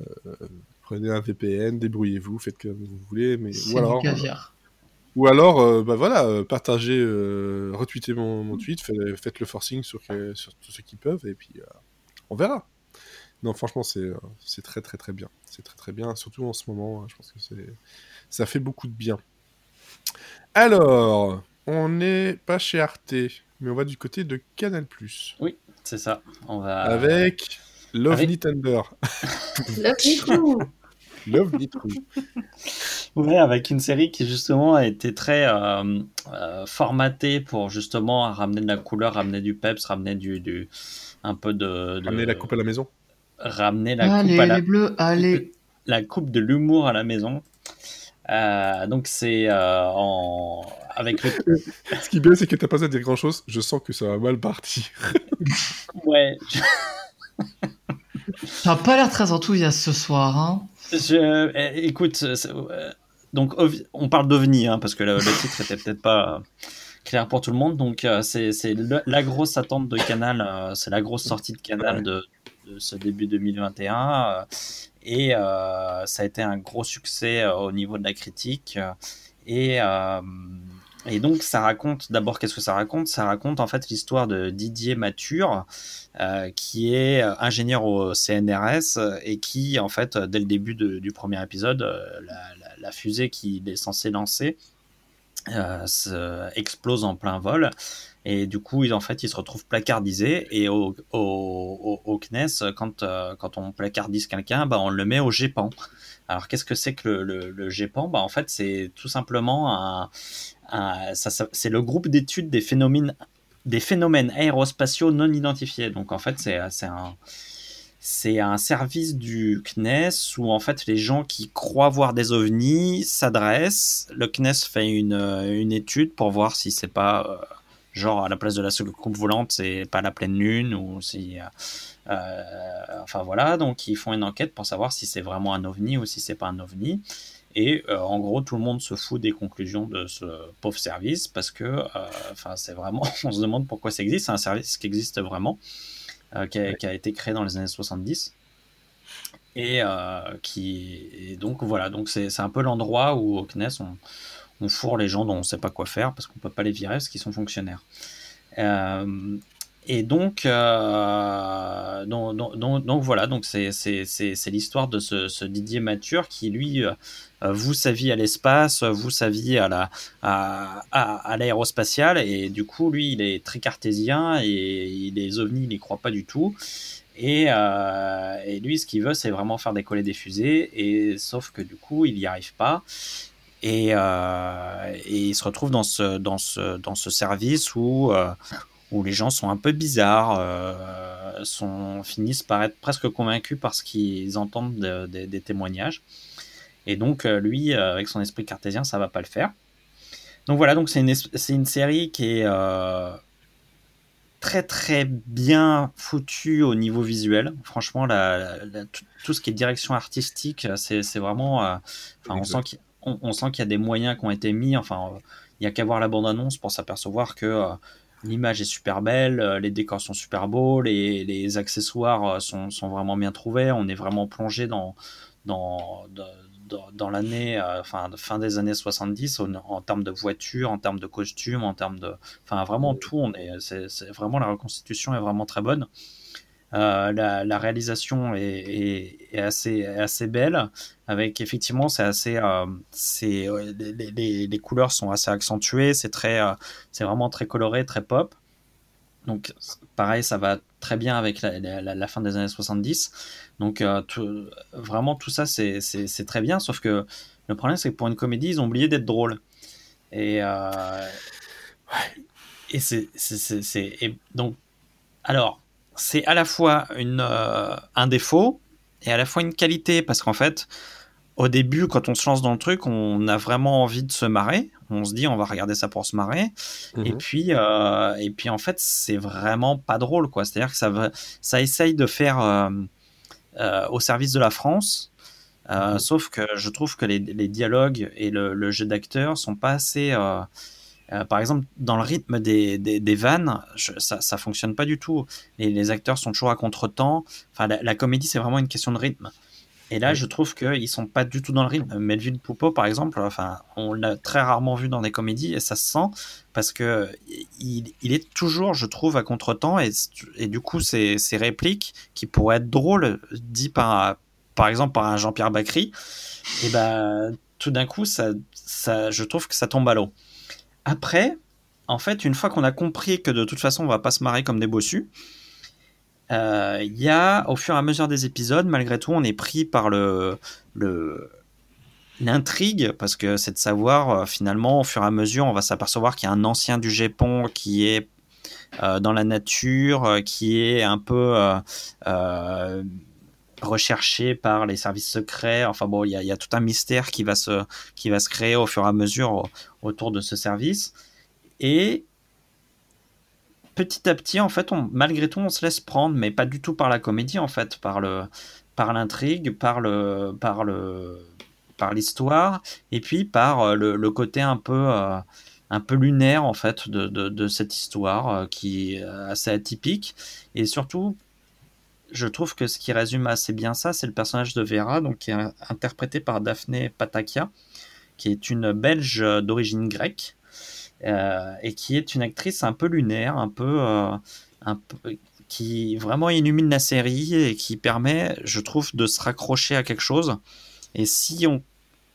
prenez un VPN, débrouillez-vous, faites comme vous voulez. Mais C'est ou alors, caviar. ou alors euh, bah voilà, euh, partagez, euh, retweetez mon, mon tweet, fait- faites, le forcing sur, que- sur tous ceux qui peuvent, et puis euh, on verra. Non, franchement, c'est euh, c'est très, très, très bien. C'est très, très bien, surtout en ce moment. hein, je pense que c'est ça fait beaucoup de bien. Alors, on n'est pas chez Arte, mais on va du côté de Canal+. C'est ça. On va. Avec Lovely Avec- Thunder. Love True. Ouais, avec une série qui justement a été très euh, euh, formatée pour justement ramener de la couleur, ramener du peps, ramener du, du un peu de, de- Ramener la coupe à la maison. ramener la allez, coupe à la, les bleus, allez. la coupe de l'humour à la maison. Euh, donc c'est euh, en avec le Ce qui est bien, c'est que t'as pas besoin de dire grand chose. Je sens que ça va mal partir. ouais T'as pas l'air très enthousiaste ce soir, hein. Eh, écoute, c'est- euh, donc on parle d'OVNI, hein, parce que le, titre était peut-être pas euh, clair pour tout le monde. Donc euh, c'est la grosse attente de Canal, euh, c'est la grosse sortie de Canal de, ce début 2021. euh, et euh, ça a été un gros succès euh, au niveau de la critique. euh, et, euh, et donc ça raconte, d'abord qu'est-ce que ça raconte? Ça raconte en fait l'histoire de Didier Mature, euh, qui est euh, ingénieur au CNRS et qui, en fait, euh, dès le début du premier épisode, la, fusée qu'il est censé lancer se- explose en plein vol. Et du coup, il, en fait, il se retrouve placardisé. Et au, au, au, CNES, quand, quand on placardise quelqu'un, bah, on le met au GEPAN. Alors, qu'est-ce que c'est que le, le, le GEPAN bah, En fait, c'est tout simplement un, c'est le groupe d'études des phénomènes aérospatiaux non identifiés. Donc en fait, c'est un, service du CNES où en fait les gens qui croient voir des ovnis s'adressent. Le CNES fait une, une étude pour voir si c'est pas euh, genre à la place de la soucoupe volante, c'est pas la pleine lune ou si. euh, euh, enfin voilà, donc ils font une enquête pour savoir si c'est vraiment un ovni ou si c'est pas un ovni. Et euh, en gros, tout le monde se fout des conclusions de ce pauvre service parce que, euh, enfin, c'est vraiment, on se demande pourquoi ça existe. C'est un service qui existe vraiment, euh, qui, a, qui a été créé dans les années 70. Et qui, et donc voilà, donc c'est un peu l'endroit où au CNES on, on fourre les gens dont on ne sait pas quoi faire parce qu'on peut pas les virer parce qu'ils sont fonctionnaires. Euh, et donc, euh, donc, donc, voilà, donc c'est l'histoire de ce, Didier Mature qui lui euh, euh, voue sa vie à l'espace, voue sa vie à la et du coup lui il est très cartésien et les ovnis il y croit pas du tout. Et, euh, et lui, ce qu'il veut, c'est vraiment faire décoller des fusées. Et sauf que du coup, il n'y arrive pas. Et, il se retrouve dans ce, service où, où les gens sont un peu bizarres, euh, sont, finissent par être presque convaincus par ce qu'ils entendent de- de- des témoignages. Et donc, euh, lui, euh, avec son esprit cartésien, ça va pas le faire. Donc voilà, donc c'est une, une série qui est euh, très très bien foutue au niveau visuel. Franchement, la, la- la- tout, tout ce qui est direction artistique, c'est vraiment. euh, enfin, on sent qu'il on, on sent qu'il y a des moyens qui ont été mis. Enfin, il y a qu'à voir la bande-annonce pour s'apercevoir que euh, l'image est super belle, euh, les décors sont super beaux, les, les accessoires euh, sont, sont vraiment bien trouvés. On est vraiment plongé dans, dans, dans, dans- l'année, euh, enfin, fin des années 70, en, en termes de voitures, en termes de costumes, en termes de. Enfin, vraiment tout. On est, c'est, c'est vraiment la reconstitution est vraiment très bonne. Euh, la, la réalisation est, est- est assez, belle, avec effectivement, c'est assez, euh, c'est, euh, les, les- les couleurs sont assez accentuées, c'est très, c'est vraiment très coloré, très pop. Donc, pareil, ça va très bien avec la, la- fin des années 70. Donc, euh, tout- vraiment, tout ça, c'est, c'est, c'est très bien, sauf que le problème, c'est que pour une comédie, ils ont oublié d'être drôles. Et, euh, et c'est- et donc, alors, c'est à la fois une, euh, un défaut et à la fois une qualité parce qu'en fait, au début, quand on se lance dans le truc, on a vraiment envie de se marrer. On se dit, on va regarder ça pour se marrer. Et Mhm. puis, euh, et puis en fait, c'est vraiment pas drôle, quoi. C'est-à-dire que ça, ça essaye de faire euh, euh, au service de la France. Mhm. Sauf que je trouve que les, les dialogues et le, le jeu d'acteurs sont pas assez, euh, par exemple, dans le rythme des, des, vannes, ça, ça fonctionne pas du tout. Et les acteurs sont toujours à contre-temps. Enfin, la, comédie, c'est vraiment une question de rythme. Et là, je trouve qu'ils sont pas du tout dans le rythme. Melville Poupeau, par exemple, enfin, on l'a très rarement vu dans des comédies et ça se sent parce que il, est toujours, je trouve, à contre-temps et, et, du coup, ces, ces répliques qui pourraient être drôles, dit par, par exemple, par un Jean-Pierre Bacry, et ben, tout d'un coup, ça, ça, je trouve que ça tombe à l'eau. Après, en fait, une fois qu'on a compris que de toute façon, on va pas se marrer comme des bossus, euh, il y a, au fur et à mesure des épisodes, malgré tout, on est pris par le, l'intrigue, parce que c'est de savoir, euh, finalement, au fur et à mesure, on va s'apercevoir qu'il y a un ancien du Japon qui est euh, dans la nature, qui est un peu recherché par les services secrets. Enfin bon, il y, a tout un mystère qui va se, qui va se créer au fur et à mesure autour de ce service. Et petit à petit, en fait, on, malgré tout, on se laisse prendre, mais pas du tout par la comédie, en fait, par par l'intrigue, par le, par le, par l'histoire, et puis par euh, le, côté un peu, euh, un peu lunaire, en fait, de, de, cette histoire euh, qui est assez atypique, et surtout je trouve que ce qui résume assez bien ça, c'est le personnage de Vera, donc qui est interprété par Daphné Patakia, qui est une Belge d'origine grecque euh, et qui est une actrice un peu lunaire, un peu, euh, un peu, qui vraiment illumine la série et qui permet, je trouve, de se raccrocher à quelque chose. Et si on,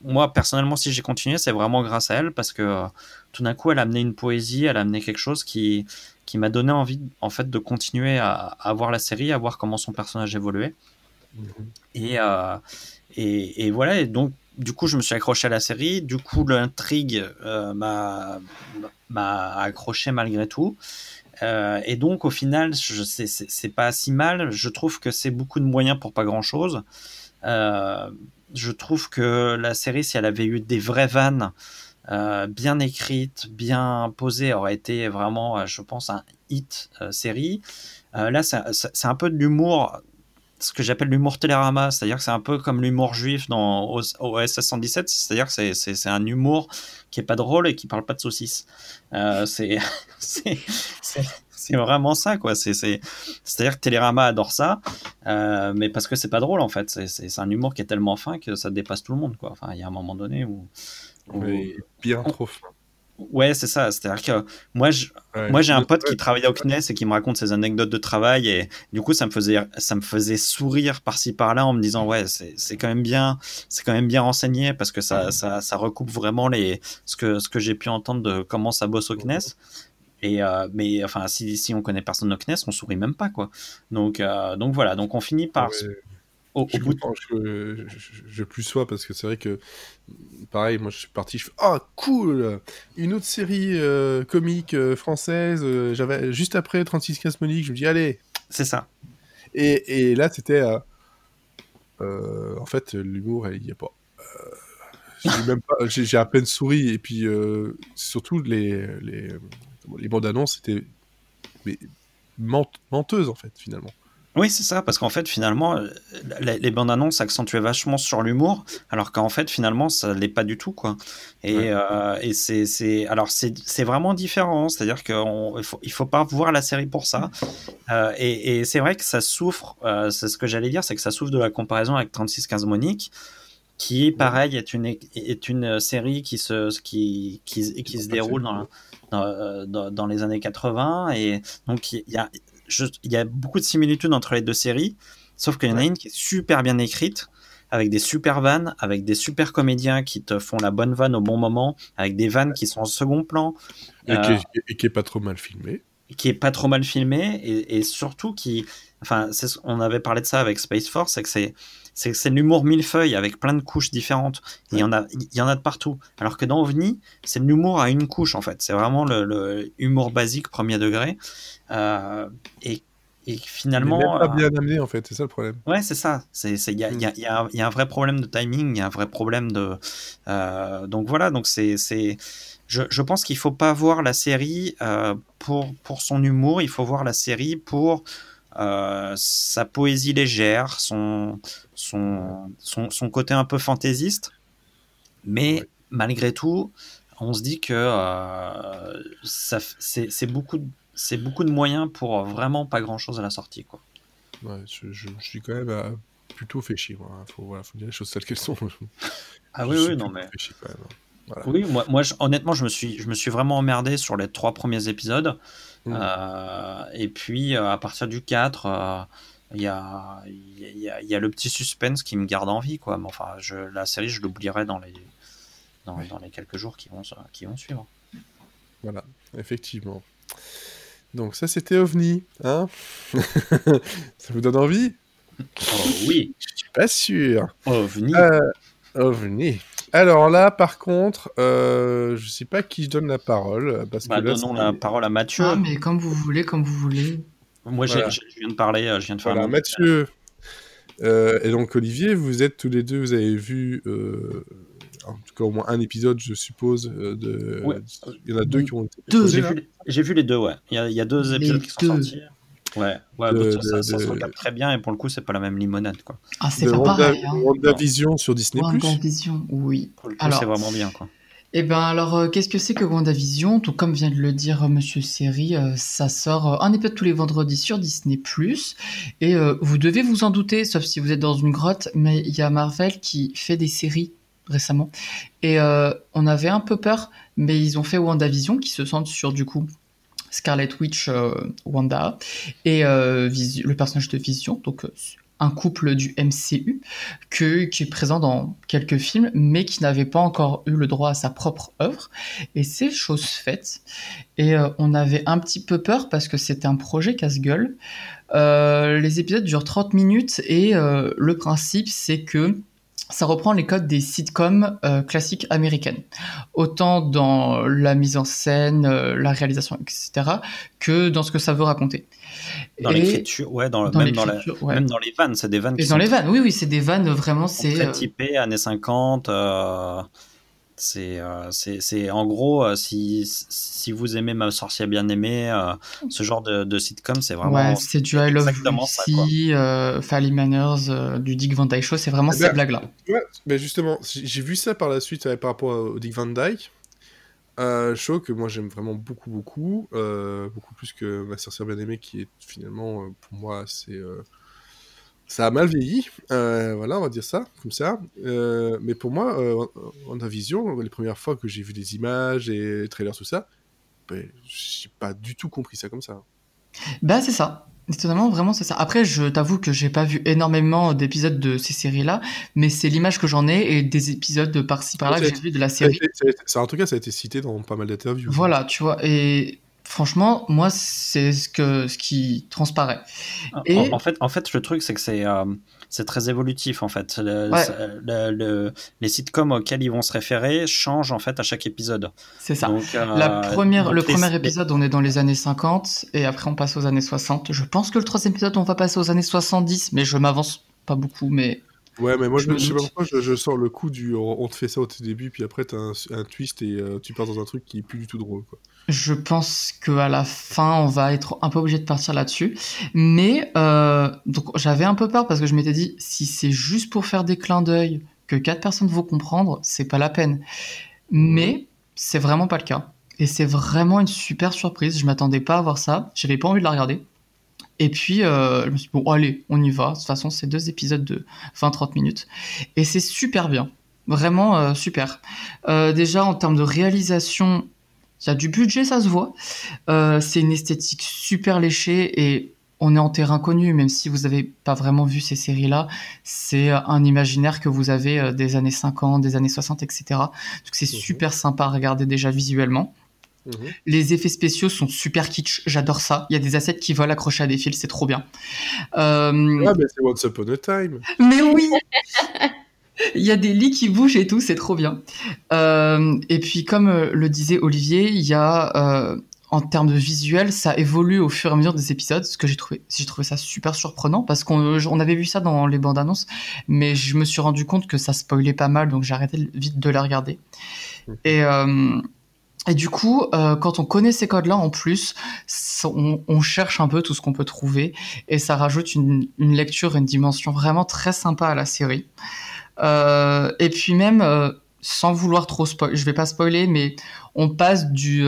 moi personnellement, si j'ai continué, c'est vraiment grâce à elle parce que euh, tout d'un coup, elle a amené une poésie, elle a amené quelque chose qui, qui m'a donné envie en fait de continuer à, voir la série, à voir comment son personnage évoluait. Mhm. Et, euh, et, et, voilà, et donc du coup je me suis accroché à la série, du coup l'intrigue euh, m'a accroché malgré tout. Euh, et donc au final, c'est pas si mal. Je trouve que c'est beaucoup de moyens pour pas grand chose. je trouve que la série, si elle avait eu des vraies vannes, euh, bien écrite, bien posée, aurait été vraiment, euh, je pense, un hit euh, série. là, c'est un peu de l'humour, ce que j'appelle l'humour télérama, c'est-à-dire que c'est un peu comme l'humour juif dans OSS 117, c'est-à-dire que c'est un humour qui est pas drôle et qui parle pas de saucisses. c'est c'est vraiment ça, quoi. C'est-à-dire que Télérama adore ça, mais parce que c'est pas drôle, en fait. C'est un humour qui est tellement fin que ça dépasse tout le monde, quoi. Enfin, il y a un moment donné où, oui, bien trop. Ouais, c'est ça. C'est-à-dire que moi, je, moi, j'ai un pote qui travaillait au CNES et qui me raconte ses anecdotes de travail et du coup, ça me faisait, ça me faisait sourire par-ci par-là en me disant ouais, c'est quand même bien, c'est quand même bien renseigné parce que ça, ça, ça recoupe vraiment les, ce que, ce que j'ai pu entendre de comment ça bosse au CNES. Et euh, mais enfin, si, si on connaît personne au CNES, on sourit même pas quoi. Donc, euh, donc voilà. Donc on finit par je, bout je, plus sois parce que c'est vrai que pareil moi je suis parti je fais ah cool! Une autre série euh, comique euh, française euh, j'avais juste après 36 15 Monique je me dis allez! C'est ça. Et, et là c'était en fait l'humour il n'y a pas. J'ai à peine souri et puis surtout les les, les bandes annonces c'était mais menteuses en fait finalement oui, c'est ça, parce qu'en fait, finalement, euh, les, bandes annonces accentuaient vachement sur l'humour, alors qu'en fait, finalement, ça l'est pas du tout, quoi. Et, euh, et c'est, alors c'est vraiment différent, c'est-à-dire qu'il faut, il faut pas voir la série pour ça. Euh, et, et c'est vrai que ça souffre, c'est ce que j'allais dire, c'est que ça souffre de la comparaison avec 3615 Monique, qui, pareil, est une, est une série qui se, qui, qui, qui se déroule dans, dans, dans, les années 80, et donc il y a il y a beaucoup de similitudes entre les deux séries, sauf qu'il y en a une qui est super bien écrite, avec des super vannes, avec des super comédiens qui te font la bonne vanne au bon moment, avec des vannes qui sont en second plan. Et, qui, est, et qui est pas trop mal filmé. Qui est pas trop mal filmé, et, surtout qui. Enfin, on avait parlé de ça avec Space Force, c'est que c'est c'est l'humour millefeuille avec plein de couches différentes. Il y en a, il y en a de partout. Alors que dans OVNI, c'est l'humour à une couche en fait. C'est vraiment le, humour basique premier degré. Euh, et, finalement, il pas bien amené en fait. C'est ça le problème. Ouais, c'est ça. C'est il y a, y, a, y a, un vrai problème de timing. Il y a un vrai problème de. Euh, donc voilà. Donc c'est c'est. Je, je, pense qu'il faut pas voir la série euh, pour pour son humour. Il faut voir la série pour euh, sa poésie légère, son, son, son, côté un peu fantaisiste. Mais malgré tout, on se dit que euh, c'est beaucoup, beaucoup de moyens pour vraiment pas grand chose à la sortie. Quoi. Ouais, je, je- je suis quand même euh, plutôt fait chier. Moi. hein. Faut, voilà, faut dire les choses telles qu'elles sont. Ah Je oui, oui, non, mais. fait chier quand même. hein. Voilà. Oui, moi, moi honnêtement, je me, suis, je me suis vraiment emmerdé sur les trois premiers épisodes. Mm. Euh, et puis, euh, à partir du 4, euh, il y, a, il y, a, il y a le petit suspense qui me garde en vie. Quoi. Mais enfin, je, la série, je l'oublierai dans les, dans, dans les quelques jours qui vont, qui vont suivre. Voilà, effectivement. Donc ça c'était OVNI, hein Ça vous donne envie? Oh oui, Je suis pas sûr. OVNI. Euh, OVNI. Alors là, par contre, euh, je sais pas qui je donne la parole parce Bah, que là, donnons la parole à Mathieu. Ah, mais comme vous voulez, comme vous voulez. Moi, Voilà. je viens de parler, euh, je viens de faire Voilà, un- Mathieu euh, et donc Olivier, vous êtes tous les deux, vous avez vu, euh, en tout cas au moins un épisode, je suppose. de... Ouais. Il y en a deux qui ont été Deux. J'ai vu, les- j'ai vu les deux, ouais. Il y a, il y a deux Les épisodes qui sont sortis. Ouais, ouais De- ça, de- ça se de- regarde très bien et pour le coup, c'est pas la même limonade, quoi. Ah, c'est pas Wanda- pareil. Hein. WandaVision sur Disney+. WandaVision, oui. Pour le coup, Alors- c'est vraiment bien, quoi. Eh ben alors, euh, qu'est-ce que c'est que WandaVision? Tout comme vient de le dire euh, Monsieur Seri, euh, ça sort un épisode tous les vendredis sur Disney+. Et vous devez vous en douter, sauf si vous êtes dans une grotte, mais il y a Marvel qui fait des séries récemment. Et on avait un peu peur, mais ils ont fait WandaVision qui se centre sur du coup Scarlet Witch, Wanda, et le personnage de Vision, donc un couple du MCU, qui est présent dans quelques films, mais qui n'avait pas encore eu le droit à sa propre œuvre. Et c'est chose faite. Et euh, on avait un petit peu peur parce que c'était un projet casse-gueule. Euh, les épisodes durent 30 minutes et euh, le principe, c'est que ça reprend les codes des sitcoms classiques américaines, autant dans la mise en scène, la réalisation, etc., que dans ce que ça veut raconter. Dans l'écriture, ouais, dans, dans même, dans la- l'écriture, ouais. même dans les vannes, c'est des vannes Et qui dans sont les vannes, oui, oui, c'est des vannes vraiment, c'est. très euh, typées, années 50. euh, c'est, euh, c'est, c'est- en gros, euh, si, si vous aimez Ma sorcière bien aimée, euh, ce genre de, de sitcom, c'est vraiment. Ouais, c'est du I Love. Lucy, euh, Family Manners, euh, du Dick Van Dyke Show, c'est vraiment Eh ces ben, blagues-là. Ouais, mais justement, j'ai j'ai vu ça par la suite euh, par rapport au Dick Van Dyke. Euh, show que moi j'aime vraiment beaucoup, beaucoup. euh, beaucoup plus que ma sorcière bien aimée, qui est finalement, euh, pour moi, c'est. euh, ça a mal vieilli. Voilà, on va dire ça, comme ça. Mais pour moi, euh, WandaVision, les premières fois que j'ai vu des images et trailers, tout ça, ben, j'ai pas du tout compris ça comme ça. Bah, c'est ça. Étonnamment, vraiment, c'est ça. Après, je t'avoue que j'ai pas vu énormément d'épisodes de ces séries-là, mais c'est l'image que j'en ai et des épisodes de par-ci par-là que j'ai vu de la série. ça a été- ça, en tout cas, ça a été cité dans pas mal d'interviews. Voilà, tu vois. Et franchement, moi, c'est ce, que, ce qui transparaît. En- Et- En, fait, en fait, le truc, c'est que c'est euh, c'est très évolutif, en fait. Le- Ouais. c'est- le- le- les sitcoms auxquels ils vont se référer changent, en fait, à chaque épisode. C'est ça. Donc, euh, La première, donc le les- premier épisode, on est dans les années 50 et après on passe aux années 60. Je pense que le troisième épisode, on va passer aux années 70, mais je m'avance pas beaucoup. Mais Ouais, mais moi, Je je, sais pas pourquoi, je, je sors le coup du on on te fait ça au tout début, puis après, t'as un, un twist et euh, tu pars dans un truc qui est plus du tout drôle. Quoi. je pense qu'à la fin, on va être un peu obligé de partir là-dessus. Mais euh, donc j'avais un peu peur parce que je m'étais dit, si c'est juste pour faire des clins d'œil que quatre personnes vont comprendre, c'est pas la peine. Mais c'est vraiment pas le cas. Et c'est vraiment une super surprise. Je m'attendais pas à voir ça. J'avais pas envie de la regarder. Et puis, euh, je me suis dit, bon, allez, on y va. De toute façon, c'est deux épisodes de 20-30 minutes. Et c'est super bien. Vraiment euh, super. Euh, déjà, en termes de réalisation, il y a du budget, ça se voit. C'est une esthétique super léchée et on est en terrain connu, même si vous n'avez pas vraiment vu ces séries-là. C'est un imaginaire que vous avez des années 50, des années 60, etc. Donc c'est Mhm. super sympa à regarder déjà visuellement. Mhm. Les effets spéciaux sont super kitsch, j'adore ça. Il y a des assets qui volent accrochés à des fils, c'est trop bien. Euh, Ah, mais c'est Once Upon a Time. mais oui Il y a des lits qui bougent et tout, c'est trop bien. Euh, et puis, comme euh, le disait Olivier, il y a, euh, en termes de visuel, ça évolue au fur et à mesure des épisodes, ce que j'ai trouvé, j'ai trouvé ça super surprenant, parce qu'on on avait vu ça dans les bandes annonces, mais je me suis rendu compte que ça spoilait pas mal, donc j'ai arrêté vite de les regarder. Et, euh, et du coup, euh, quand on connaît ces codes-là, en plus, on, cherche un peu tout ce qu'on peut trouver, et ça rajoute une, lecture, une dimension vraiment très sympa à la série. Euh, et puis même, euh, sans vouloir trop spoiler, je vais pas spoiler, mais on passe du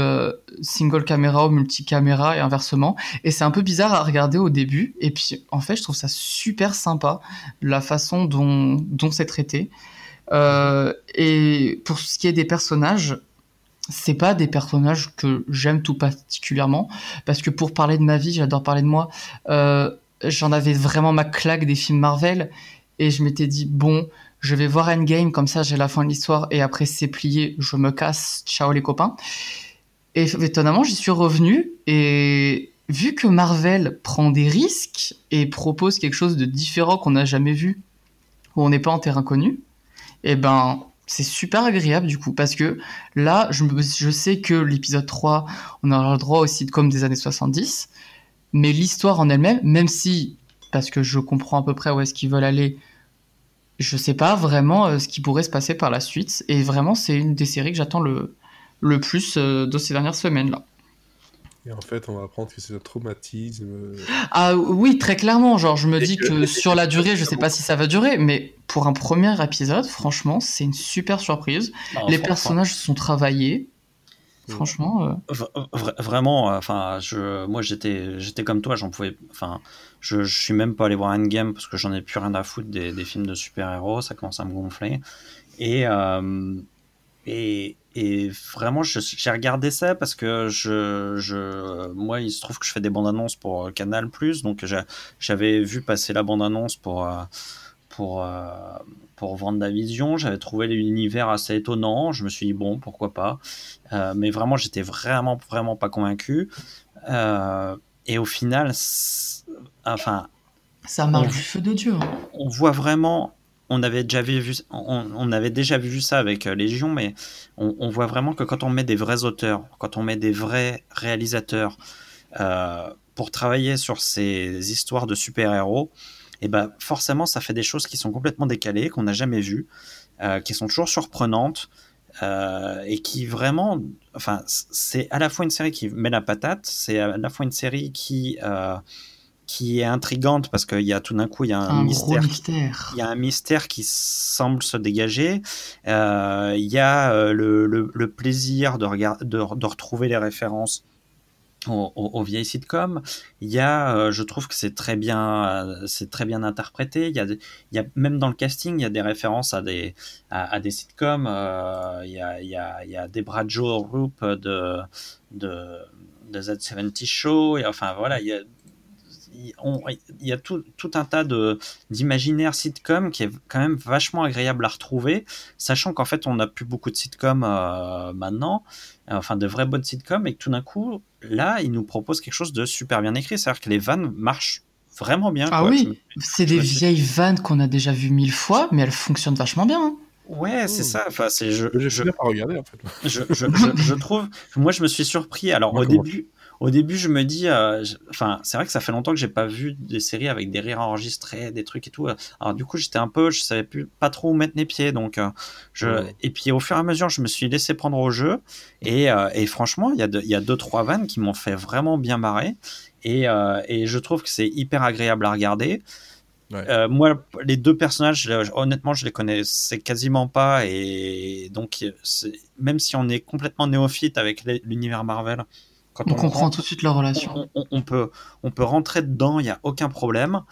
single caméra au multicaméra et inversement. Et c'est un peu bizarre à regarder au début. Et puis, en fait, je trouve ça super sympa, la façon dont, dont c'est traité. Et pour ce qui est des personnages, c'est pas des personnages que j'aime tout particulièrement. Parce que pour parler de ma vie, j'adore parler de moi. Euh, J'en avais vraiment ma claque des films Marvel. Et je m'étais dit, bon, je vais voir Endgame, comme ça j'ai la fin de l'histoire, et après c'est plié, je me casse, ciao les copains. Et étonnamment, j'y suis revenu, et vu que Marvel prend des risques et propose quelque chose de différent qu'on n'a jamais vu, où on n'est pas en terrain connu, et eh ben c'est super agréable du coup, parce que là, je, sais que l'épisode 3, on aura le droit aussi de comme des années 70, mais l'histoire en elle-même, même si, parce que je comprends à peu près où est-ce qu'ils veulent aller, je sais pas vraiment euh, ce qui pourrait se passer par la suite. Et vraiment, c'est une des séries que j'attends le, plus euh, de ces dernières semaines-là. Et en fait, on va apprendre que c'est un traumatisme. Euh. Ah oui, très clairement. Genre, je me dis que, sur la durée, je sais pas si ça va durer, mais pour un premier épisode, franchement, c'est une super surprise. Les personnages sont travaillés. Franchement. vraiment, enfin, je, moi j'étais, j'étais comme toi, j'en pouvais, enfin, je, je suis même pas allé voir Endgame parce que j'en ai plus rien à foutre des, des films de super-héros, ça commence à me gonfler. Et, euh, et, et, vraiment, j'ai regardé ça parce que je, je, moi, il se trouve que je fais des bandes annonces pour Canal, donc j'avais vu passer la bande annonce pour, euh, pour, euh, pour Vision. J'avais trouvé l'univers assez étonnant. Je me suis dit, bon, pourquoi pas. mais vraiment, j'étais vraiment, vraiment pas convaincu. et au final, enfin, ça marche du feu de Dieu. Hein. On voit vraiment, on avait déjà vu, on, avait déjà vu ça avec euh, Légion, mais on, voit vraiment que quand on met des vrais auteurs, quand on met des vrais réalisateurs euh, pour travailler sur ces histoires de super-héros, et eh ben forcément ça fait des choses qui sont complètement décalées, qu'on n'a jamais vues, euh, qui sont toujours surprenantes. et qui vraiment, enfin, c'est à la fois une série qui met la patate, c'est à la fois une série qui qui est intrigante parce qu'il y a tout d'un coup il y a un, mystère, il y a un mystère qui semble se dégager. Euh, il y a euh, le, le, plaisir de, regarder, de, de, retrouver les références aux, vieilles sitcoms. Il y a euh, je trouve que c'est très bien c'est très bien interprété. Il y a il y a même dans le casting il y a des références à des à, des sitcoms. Il y a il y a il y a Debra de de de Z70 Show. Et enfin voilà il y a il y a tout, un tas d'imaginaires sitcom qui est quand même vachement agréable à retrouver, sachant qu'en fait on n'a plus beaucoup de sitcoms euh, maintenant, enfin de vraies bonnes sitcoms, et que tout d'un coup, là, ils nous proposent quelque chose de super bien écrit, c'est-à-dire que les vannes marchent vraiment bien. Ah oui, c'est des vieilles vannes qu'on a déjà vues mille fois, mais elles fonctionnent vachement bien. Hein. Ouais, c'est ça. Enfin, c'est je. Je, je, pas regarder en fait. je, je, je, trouve. Moi, je me suis surpris. Alors au début, au début, je me dis, euh, enfin, c'est vrai que ça fait longtemps que j'ai pas vu des séries avec des rires enregistrés, des trucs et tout. Alors du coup, j'étais un peu, je savais plus pas trop où mettre les pieds, donc euh, je. Et puis au fur et à mesure, je me suis laissé prendre au jeu, et, euh, et franchement, il y a il y a deux trois vannes qui m'ont fait vraiment bien marrer, et, et je trouve que c'est hyper agréable à regarder. moi, les deux personnages, honnêtement, je les connaissais quasiment pas, et donc même si on est complètement néophyte avec l'univers Marvel, on, comprend tout de suite leur relation. On, peut, on peut rentrer dedans, il n'y a aucun problème.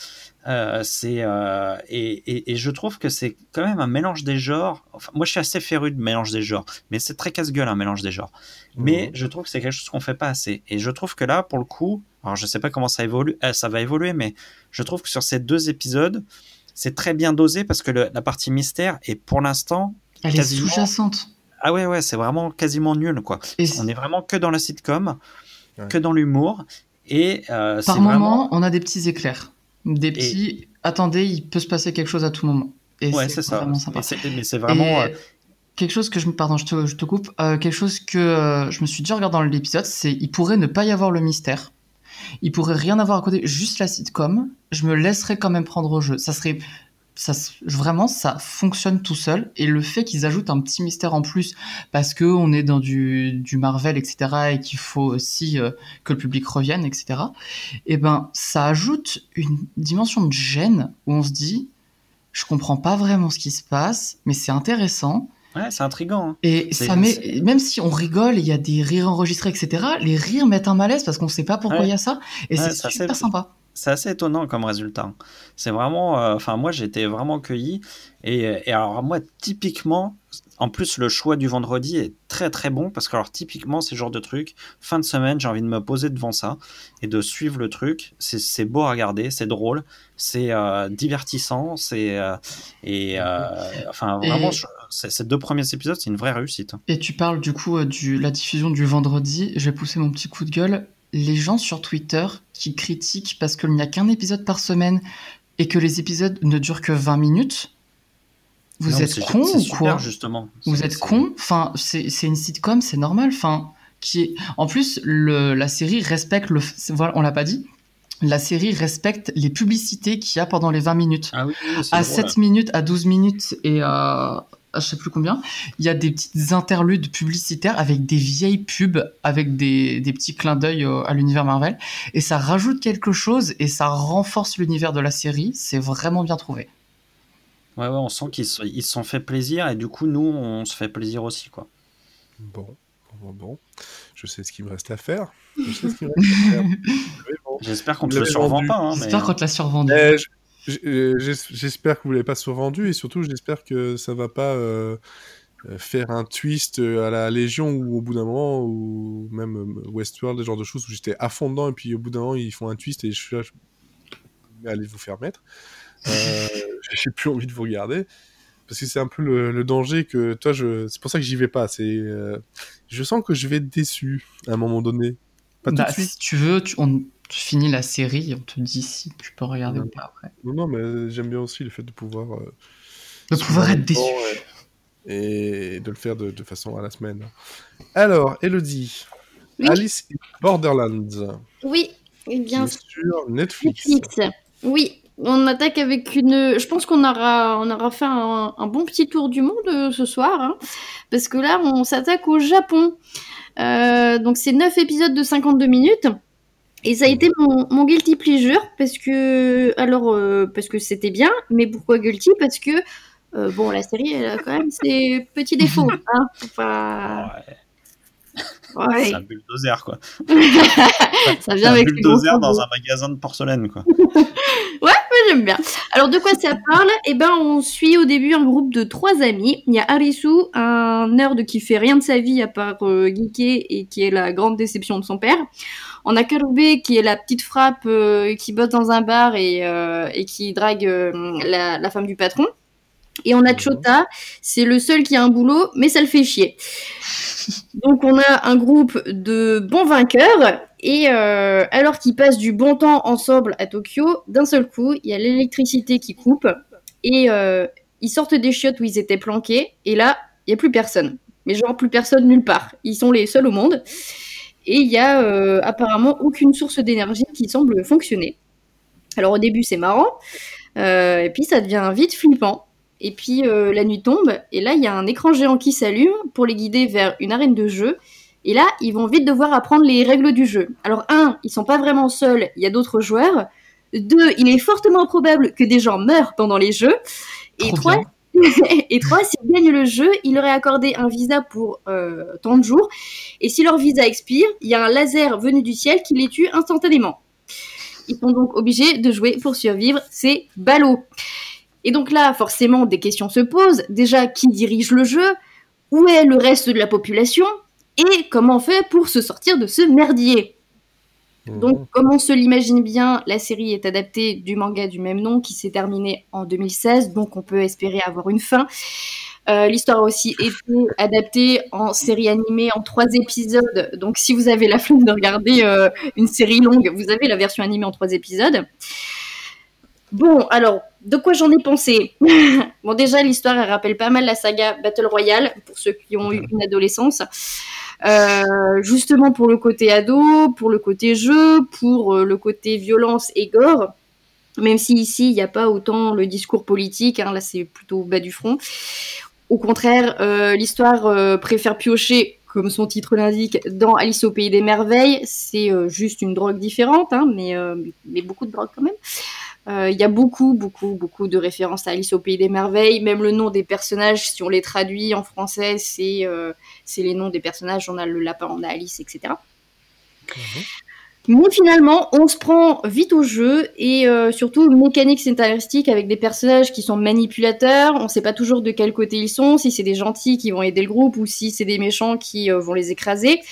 Euh, c'est euh, et, je trouve que c'est quand même un mélange des genres. Enfin, moi, je suis assez féru de mélange des genres, mais c'est très casse-gueule un mélange des genres. Mais mhm. je trouve que c'est quelque chose qu'on fait pas assez. Et je trouve que là, pour le coup, alors je sais pas comment ça évolue, euh, ça va évoluer, mais je trouve que sur ces deux épisodes, c'est très bien dosé parce que la partie mystère est pour l'instant elle est sous-jacente. Ah ouais, ouais, c'est vraiment quasiment nul, quoi. on est vraiment que dans la sitcom, que dans l'humour. Et euh, par moment, on a des petits éclairs. Des petits. Attendez, il peut se passer quelque chose à tout moment. Et ouais, c'est ça. Mais c'est vraiment. Euh, quelque chose que je me. Pardon, je te, je te coupe. Euh, quelque chose que je me suis déjà regardé dans l'épisode, c'est il pourrait ne pas y avoir le mystère. Il pourrait rien avoir à côté, juste la sitcom. Je me laisserais quand même prendre au jeu. Ça serait ça, vraiment, ça fonctionne tout seul. Et le fait qu'ils ajoutent un petit mystère en plus, parce que on est dans du, du Marvel, etc., et qu'il faut aussi euh, que le public revienne, etc., et eh ben, ça ajoute une dimension de gêne où on se dit, je comprends pas vraiment ce qui se passe, mais c'est intéressant. Ouais, c'est intriguant. hein. Et ça met, même si on rigole, il y a des rires enregistrés, etc. Les rires mettent un malaise parce qu'on sait pas pourquoi il Ouais. y a ça. Et Ouais, c'est super sympa. C'est assez étonnant comme résultat. C'est vraiment. euh, Enfin, moi, j'étais vraiment cueilli. Et, et alors, moi, typiquement, en plus, le choix du vendredi est très très bon parce que, alors, typiquement, c'est le genre de truc. Fin de semaine, j'ai envie de me poser devant ça et de suivre le truc. C'est beau à regarder, c'est drôle, c'est euh, divertissant, c'est. euh, et. enfin, Et- vraiment, je- ces deux premiers épisodes, c'est une vraie réussite. Et tu parles du coup de la diffusion du vendredi. Je vais pousser mon petit coup de gueule. Les gens sur Twitter qui critiquent parce qu'il n'y a qu'un épisode par semaine et que les épisodes ne durent que 20 minutes. Vous Non, êtes con c'est ou super, quoi justement. Vous êtes con Enfin, c'est une sitcom, c'est normal. Enfin, qui est... En plus, le, la série respecte le. Voilà, on l'a pas dit. La série respecte les publicités qu'il y a pendant les 20 minutes. Ah oui, oui, c'est À drôle. 7 minutes, à 12 minutes et à, à je sais plus combien, il y a des petites interludes publicitaires avec des vieilles pubs, avec des, des petits clins d'œil à l'univers Marvel. Et ça rajoute quelque chose et ça renforce l'univers de la série. C'est vraiment bien trouvé. Ouais, ouais, on sent qu'ils se, sont fait plaisir et du coup, nous, on se fait plaisir aussi, quoi. Bon, bon, bon. Je sais ce qu'il me reste à faire. Je sais ce qu'il me reste à faire. Bon. J'espère qu'on ne te le survend pas. Hein, mais... J'espère qu'on te l'a survendu. Eh, J'espère que vous l'avez pas survendu et surtout j'espère que ça va pas euh, euh, faire un twist euh, à la Légion ou au bout d'un moment ou même euh, Westworld, des genres de choses où j'étais à fond dedans et puis au bout d'un moment ils font un twist et je suis là, je... Allez vous faire mettre. Euh, J'ai plus envie de vous regarder parce que c'est un peu le, le danger que toi je. C'est pour ça que j'y vais pas. C'est euh, je sens que je vais être déçu à un moment donné. Pas tout Bah, de suite. si tu veux, tu, on, tu finis la série et on te dit si tu peux regarder Ouais. ou pas après. Non, non, mais j'aime bien aussi le fait de pouvoir. euh, De pouvoir être déçu. Et, et de le faire de, de façon à la semaine. Alors, Elodie, Oui. Alice in Borderlands, Oui, eh bien est sur Netflix. Netflix. Oui, on attaque avec une. Je pense qu'on aura, on aura fait un, un bon petit tour du monde euh, ce soir, hein, parce que là, on s'attaque au Japon. Euh, donc, c'est 9 épisodes de 52 minutes. Et ça a été mon, mon guilty pleasure parce que alors euh, parce que c'était bien, mais pourquoi guilty? Parce que euh, bon la série elle a quand même ses petits défauts. Hein Ouais, Ouais. C'est un bulldozer, quoi. ça vient un avec bulldozer dans un magasin de porcelaine, quoi. j'aime bien. Alors de quoi ça parle? Eh ben on suit au début un groupe de trois amis. Il y a Arisu, un nerd qui fait rien de sa vie à part euh, geeker et qui est la grande déception de son père. On a Karube qui est la petite frappe euh, qui bosse dans un bar et, euh, et qui drague euh, la, la femme du patron. Et on a. Chota, c'est le seul qui a un boulot, mais ça le fait chier. Donc on a un groupe de bons vainqueurs et euh, alors qu'ils passent du bon temps ensemble à Tokyo, d'un seul coup, il y a l'électricité qui coupe et euh, ils sortent des chiottes où ils étaient planqués et là, il y a plus personne. Mais genre plus personne nulle part. Ils sont les seuls au monde et il y a euh, apparemment aucune source d'énergie qui semble fonctionner. Alors au début c'est marrant euh, et puis ça devient vite flippant. Et puis euh, la nuit tombe, et là il y a un écran géant qui s'allume pour les guider vers une arène de jeu. Et là, ils vont vite devoir apprendre les règles du jeu. Alors un, ils sont pas vraiment seuls, il y a d'autres joueurs. Deux, il est fortement probable que des gens meurent pendant les jeux. Et Trop trois, bien. et trois, s'ils gagnent le jeu, il leur est accordé un visa pour euh, tant de jours. Et si leur visa expire, il y a un laser venu du ciel qui les tue instantanément. Ils sont donc obligés de jouer pour survivre. C'est ballot. Et donc là, forcément, des questions se posent. Déjà, qui dirige le jeu? Où est le reste de la population? Et comment on fait pour se sortir de ce merdier? Mhm. donc, comme on se l'imagine bien, la série est adaptée du manga du même nom qui s'est terminé en 2016, donc on peut espérer avoir une fin. Euh, L'histoire a aussi été adaptée en série animée en trois épisodes, donc si vous avez la flemme de regarder euh, une série longue, vous avez la version animée en trois épisodes. Bon, alors, de quoi j'en ai pensé? Bon, déjà, l'histoire, elle rappelle pas mal la saga Battle Royale, pour ceux qui ont eu une adolescence. Euh, justement pour le côté ado, pour le côté jeu, pour euh, le côté violence et gore. Même si ici, il n'y a pas autant le discours politique, hein, là c'est plutôt bas du front. Au contraire, euh, l'histoire préfère piocher, comme son titre l'indique, dans Alice au Pays des Merveilles. C'est juste une drogue différente, hein, mais, mais beaucoup de drogue quand même. Il y a beaucoup, beaucoup, beaucoup de références à Alice au Pays des Merveilles. Même le nom des personnages, si on les traduit en français, c'est c'est les noms des personnages. On a le lapin, on a Alice, etc. Mais finalement, on se prend vite au jeu et euh, surtout mécanique scénaristique avec des personnages qui sont manipulateurs. On ne sait pas toujours de quel côté ils sont, si c'est des gentils qui vont aider le groupe ou si c'est des méchants qui euh, vont les écraser.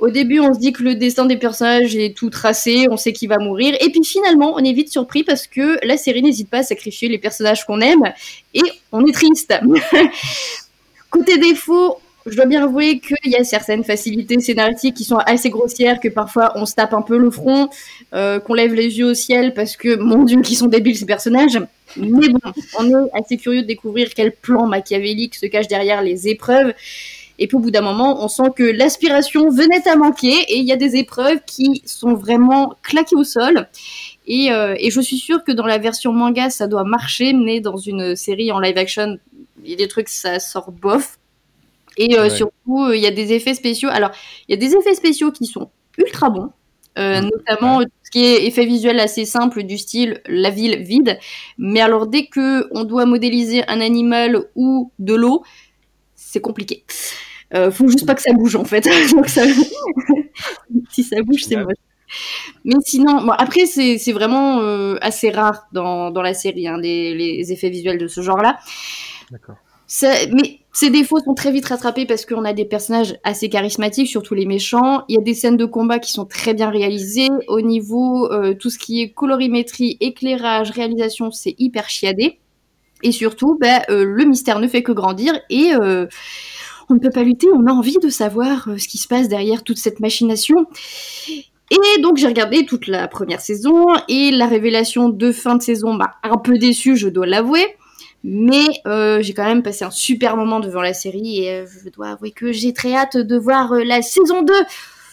Au début, on se dit que le destin des personnages est tout tracé, on sait qui va mourir. Et puis finalement, on est vite surpris parce que la série n'hésite pas à sacrifier les personnages qu'on aime et on est triste. Côté défaut, je dois bien avouer qu'il y a certaines facilités scénaristiques qui sont assez grossières, que parfois on se tape un peu le front, euh, qu'on lève les yeux au ciel parce que, mon dieu, qui sont débiles ces personnages. Mais bon, on est assez curieux de découvrir quel plan machiavélique se cache derrière les épreuves. Et puis au bout d'un moment, on sent que l'aspiration venait à manquer et il y a des épreuves qui sont vraiment claquées au sol. Et, euh, et je suis sûre que dans la version manga, ça doit marcher, mais dans une série en live action, il y a des trucs, ça sort bof. Et euh, surtout, euh, il y a des effets spéciaux. Alors, il y a des effets spéciaux qui sont ultra bons. Mm. notamment tout ce qui est effet visuel assez simple du style la ville vide. Mais alors dès que on doit modéliser un animal ou de l'eau, c'est compliqué. Euh, faut juste pas que ça bouge en fait. Donc ça... si ça bouge, c'est moche. Mais sinon, bon, après c'est vraiment assez rare dans, dans la série hein, les, les, effets visuels de ce genre-là. D'accord. Mais ces défauts sont très vite rattrapés parce qu'on a des personnages assez charismatiques, surtout les méchants. Il y a des scènes de combat qui sont très bien réalisées. Au niveau euh, tout ce qui est colorimétrie, éclairage, réalisation, c'est hyper chiadé. Et surtout, bah, euh, le mystère ne fait que grandir et euh, on ne peut pas lutter. On a envie de savoir ce qui se passe derrière toute cette machination. Et donc j'ai regardé toute la première saison et la révélation de fin de saison m'a un peu déçu, je dois l'avouer. Mais euh, j'ai quand même passé un super moment devant la série et euh, je dois avouer que j'ai très hâte de voir euh, la saison 2.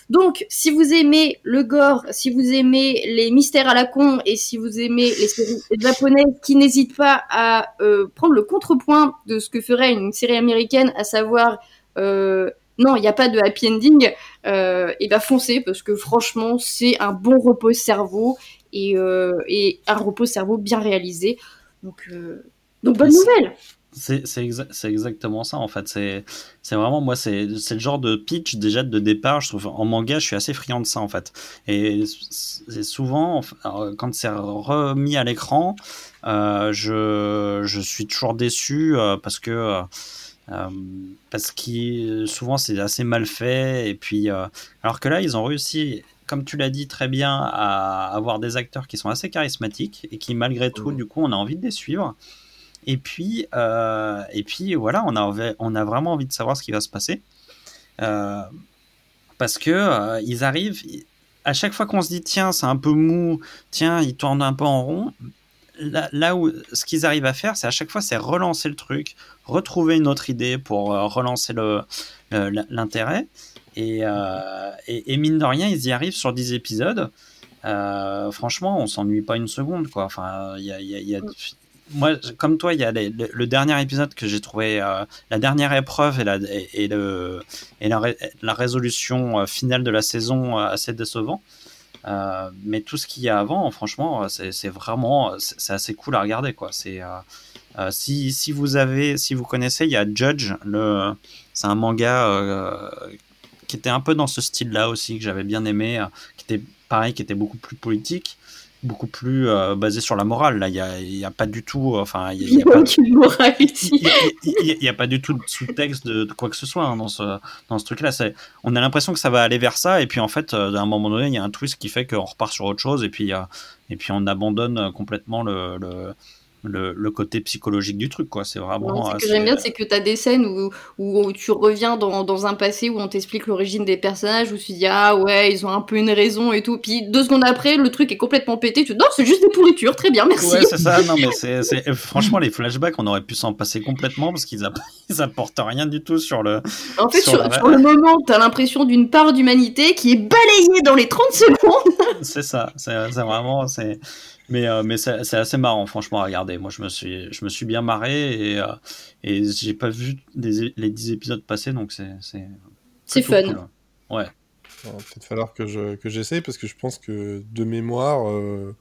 Donc, si vous aimez le gore, si vous aimez les mystères à la con et si vous aimez les séries japonaises qui n'hésitent pas à prendre le contrepoint de ce que ferait une série américaine, à savoir non, il n'y a pas de happy ending, et ben foncez parce que franchement, c'est un bon repos cerveau et, et un repos cerveau bien réalisé. Donc donc bonne nouvelle c'est exactement ça en fait. C'est vraiment moi, c'est le genre de pitch déjà de départ. Je trouve en manga, je suis assez friand de ça en fait. Et c'est souvent quand c'est remis à l'écran, euh, je, je, suis toujours déçu euh, parce que euh, parce que souvent c'est assez mal fait. Et puis alors que là, ils ont réussi comme tu l'as dit très bien, à avoir des acteurs qui sont assez charismatiques et qui, malgré tout, du coup, on a envie de les suivre. Et puis, euh, et puis voilà, on a, on a vraiment envie de savoir ce qui va se passer. Euh, parce que euh, ils arrivent, à chaque fois qu'on se dit tiens, c'est un peu mou, tiens, ils tournent un peu en rond. Là, où ce qu'ils arrivent à faire, c'est à chaque fois, c'est relancer le truc, retrouver une autre idée pour relancer l'intérêt. Et, et, mine de rien, ils y arrivent sur 10 épisodes. franchement, on s'ennuie pas une seconde. Quoi. Enfin, il y a, y a, moi, comme toi, il y a le, dernier épisode que j'ai trouvé, euh, la dernière épreuve et la, résolution euh, finale de la saison euh, assez décevant. mais tout ce qu'il y a avant, franchement, c'est vraiment, c'est assez cool à regarder, quoi. C'est si, vous avez, si vous connaissez, il y a Judge, c'est un manga qui était un peu dans ce style-là aussi que j'avais bien aimé, qui était pareil, qui était beaucoup plus politique beaucoup plus euh, basé sur la morale. Là, il n'y a, pas du tout. Enfin, il n'y a, pas a, du tout de sous-texte de, quoi que ce soit hein, dans ce, dans ce truc-là. On a l'impression que ça va aller vers ça, et puis en fait, euh, à un moment donné, il y a un twist qui fait qu'on repart sur autre chose, et puis, euh, et puis on abandonne complètement le, le le, côté psychologique du truc, quoi. C'est vraiment. ce que j'aime bien, c'est que tu as des scènes où, où tu reviens dans, dans, un passé où on t'explique l'origine des personnages, où tu dis, ah ouais, ils ont un peu une raison et tout. Puis deux secondes après, le truc est complètement pété. Tu dis, non, c'est juste des pourritures, très bien, merci. Ouais, c'est ça. Non, mais c'est, franchement, les flashbacks, on aurait pu s'en passer complètement parce qu'ils, apportent rien du tout sur le. En fait, sur, le moment, tu as l'impression d'une part d'humanité qui est balayée dans les 30 secondes. c'est ça. C'est, vraiment. C'est mais, euh, mais c'est assez marrant, franchement, à regarder. Moi, je me suis, je me suis bien marré et, euh, et j'ai pas vu les 10 épisodes passer, donc c'est. C'est fun. Ouais. Il va peut-être falloir que j'essaye que parce que je pense que de mémoire, euh,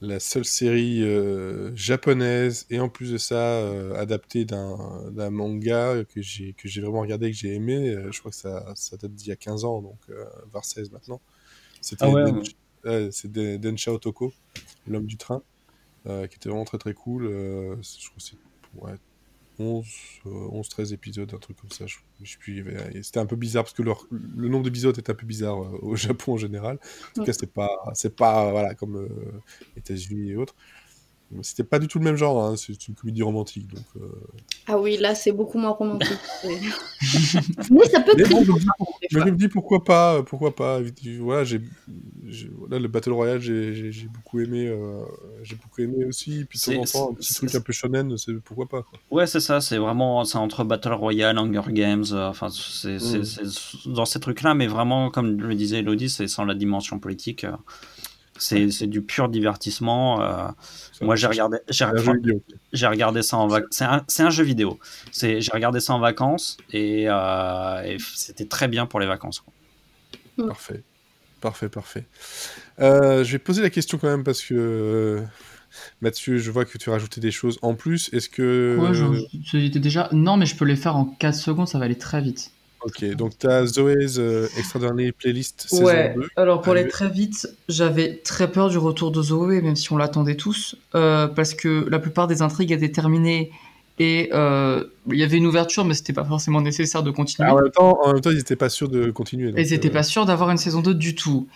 la seule série euh, japonaise et en plus de ça euh, adaptée d'un d'un manga que j'ai que j'ai vraiment regardé que j'ai aimé. euh, je crois que ça, ça date d'il y a 15 ans, donc euh, voire 16 maintenant. C'était Ah ouais, Ouais, c'est Den- Densha Otoko, l'homme du train, euh, qui était vraiment très très cool. euh, je crois que c'est ouais, 11, euh, 11, 13 épisodes, un truc comme ça. Je, je avait- C'était un peu bizarre parce que leur- le nombre d'épisodes est un peu bizarre euh, au Japon en général. En tout cas, c'est pas, c'est pas voilà, comme euh, États-Unis et autres. C'était pas du tout le même genre, hein, c'est une comédie romantique. Donc, euh, Ah oui, là, c'est beaucoup moins romantique. Mais ça peut Mais bon, je me dis, je me pourquoi pas, euh, pourquoi pas. Voilà, j'ai, j'ai- voilà, le Battle Royale, j'ai, beaucoup aimé, euh, j'ai beaucoup aimé aussi. Puis de temps en C'est- temps, un petit truc un peu shonen, c'est pourquoi pas. Quoi. Ouais, c'est ça, c'est vraiment c'est entre Battle Royale, Hunger Games, euh, enfin, c'est Mm. c'est dans ces trucs-là, mais vraiment, comme le disait Elodie, c'est sans la dimension politique. C'est c'est du pur divertissement. euh, moi, j'ai regardé, j'ai regardé ça en vacances. C'est un, c'est un jeu vidéo. C'est- J'ai regardé ça en vacances et, euh, et c'était très bien pour les vacances. quoi. Parfait. Parfait, parfait. Euh, je vais poser la question quand même parce que euh, Mathieu, je vois que tu as rajouté des choses en plus. Est-ce que. Ouais, je- c'était déjà. Non, mais je peux les faire en 4 secondes, ça va aller très vite. Ok, donc tu as Zoé's euh, Extraordinary Playlist saison Ouais, 2. alors pour Ah, aller très vite, j'avais très peur du retour de Zoé, même si on l'attendait tous, euh, parce que la plupart des intrigues étaient terminées et euh, il y avait une ouverture, mais c'était pas forcément nécessaire de continuer. Ah, en, même temps, en même temps, ils n'étaient pas sûrs de continuer. donc, ils n'étaient euh, pas sûrs d'avoir une saison 2 du tout.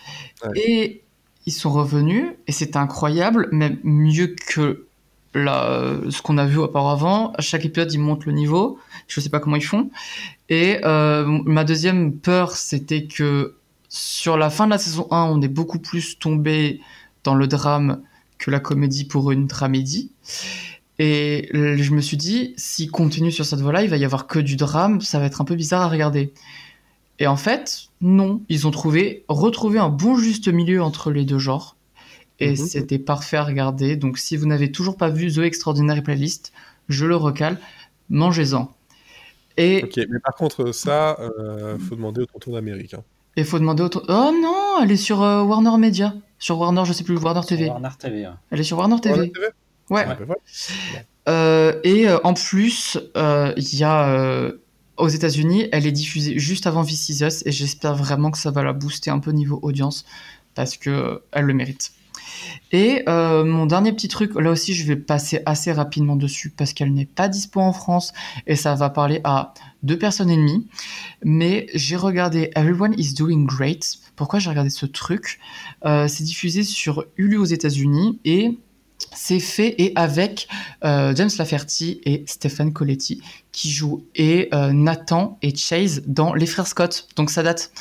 Ouais. Et ils sont revenus, et c'était incroyable, même mieux que la, ce qu'on a vu auparavant. À chaque épisode, ils montent le niveau. Je sais pas comment ils font. Et euh, ma deuxième peur, c'était que sur la fin de la saison 1, on est beaucoup plus tombé dans le drame que la comédie pour une tramédie. Et je me suis dit, s'ils continuent sur cette voie-là, il va y avoir que du drame, ça va être un peu bizarre à regarder. Et en fait, non, ils ont trouvé, retrouvé un bon juste milieu entre les deux genres. Et Mhm. c'était parfait à regarder. Donc si vous n'avez toujours pas vu The Extraordinary Playlist, je le recale, mangez-en. Et Ok, mais par contre, ça, euh, faut demander au tonton d'Amérique. hein. il faut demander au... Oh non, elle est sur euh, Warner Media. Sur Warner, je sais plus, Warner TV. Warner TV. ouais. Elle est sur Warner TV. Warner TV Ouais. Ah, voilà. Euh, et euh, en plus, euh, il y a euh, aux États-Unis, elle est diffusée juste avant This Is Us et j'espère vraiment que ça va la booster un peu niveau audience parce que elle le mérite. Et euh, mon dernier petit truc, là aussi je vais passer assez rapidement dessus parce qu'elle n'est pas dispo en France et ça va parler à deux personnes et demie. Mais j'ai regardé Everyone is Doing Great. Pourquoi j'ai regardé ce truc? Euh, C'est diffusé sur Hulu aux États-Unis et c'est fait et avec euh, James Laferty et Stephen Coletti qui jouent et Nathan et Chase dans Les Frères Scott. Donc ça date.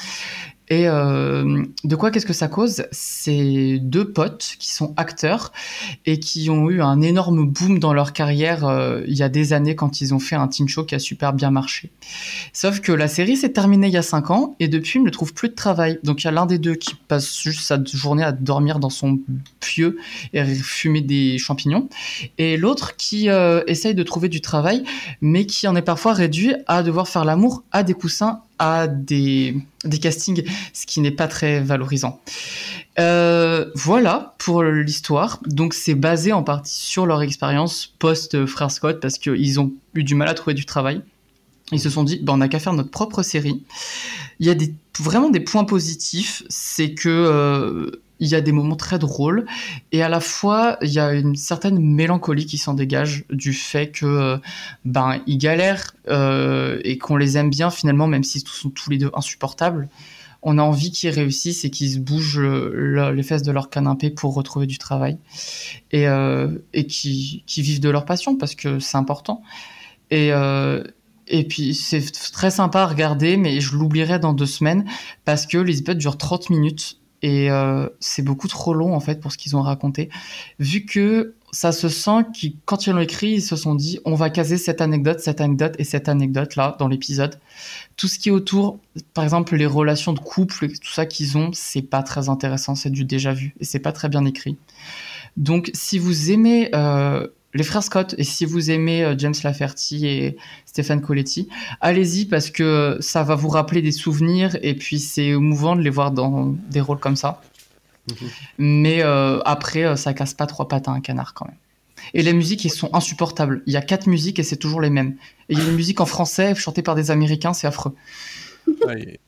Et euh, de quoi qu'est-ce que ça cause? C'est deux potes qui sont acteurs et qui ont eu un énorme boom dans leur carrière euh, il y a des années quand ils ont fait un teen show qui a super bien marché. Sauf que la série s'est terminée il y a 5 ans et depuis, il ne trouve plus de travail. Donc il y a l'un des deux qui passe juste sa journée à dormir dans son pieu et fumer des champignons. Et l'autre qui euh, essaye de trouver du travail, mais qui en est parfois réduit à devoir faire l'amour à des coussins, à des, castings, ce qui n'est pas très valorisant. Euh, voilà pour l'histoire. Donc c'est basé en partie sur leur expérience post-Frère Scott parce qu'ils ont eu du mal à trouver du travail. Ils se sont dit, bah, on n'a qu'à faire notre propre série. Il y a vraiment des points positifs, c'est que euh, il y a des moments très drôles et à la fois il y a une certaine mélancolie qui s'en dégage du fait que euh, ben ils galèrent euh, et qu'on les aime bien finalement même s'ils sont tous les deux insupportables. On a envie qu'ils réussissent et qu'ils se bougent le- les fesses de leur canapé pour retrouver du travail et, euh, et qui, vivent de leur passion parce que c'est important. Et euh, et puis c'est très sympa à regarder, mais je l'oublierai dans deux semaines parce que épisodes durent 30 minutes et euh, c'est beaucoup trop long en fait pour ce qu'ils ont raconté. Vu que ça se sent qu'ils, quand ils l'ont écrit, ils se sont dit on va caser cette anecdote, cette anecdote et cette anecdote là dans l'épisode. Tout ce qui est autour, par exemple les relations de couple, tout ça qu'ils ont, c'est pas très intéressant, c'est du déjà vu et c'est pas très bien écrit. Donc si vous aimez euh, les frères Scott et si vous aimez euh, James Laferty et Stéphane Coletti, allez-y parce que ça va vous rappeler des souvenirs et puis c'est émouvant de les voir dans des rôles comme ça. Mhm. Mais euh, après, euh, ça casse pas trois pattes à un canard quand même. Et les musiques, elles sont insupportables. Il y a quatre musiques et c'est toujours les mêmes. Et il y a une musique en français chantée par des Américains, c'est affreux. Ouais.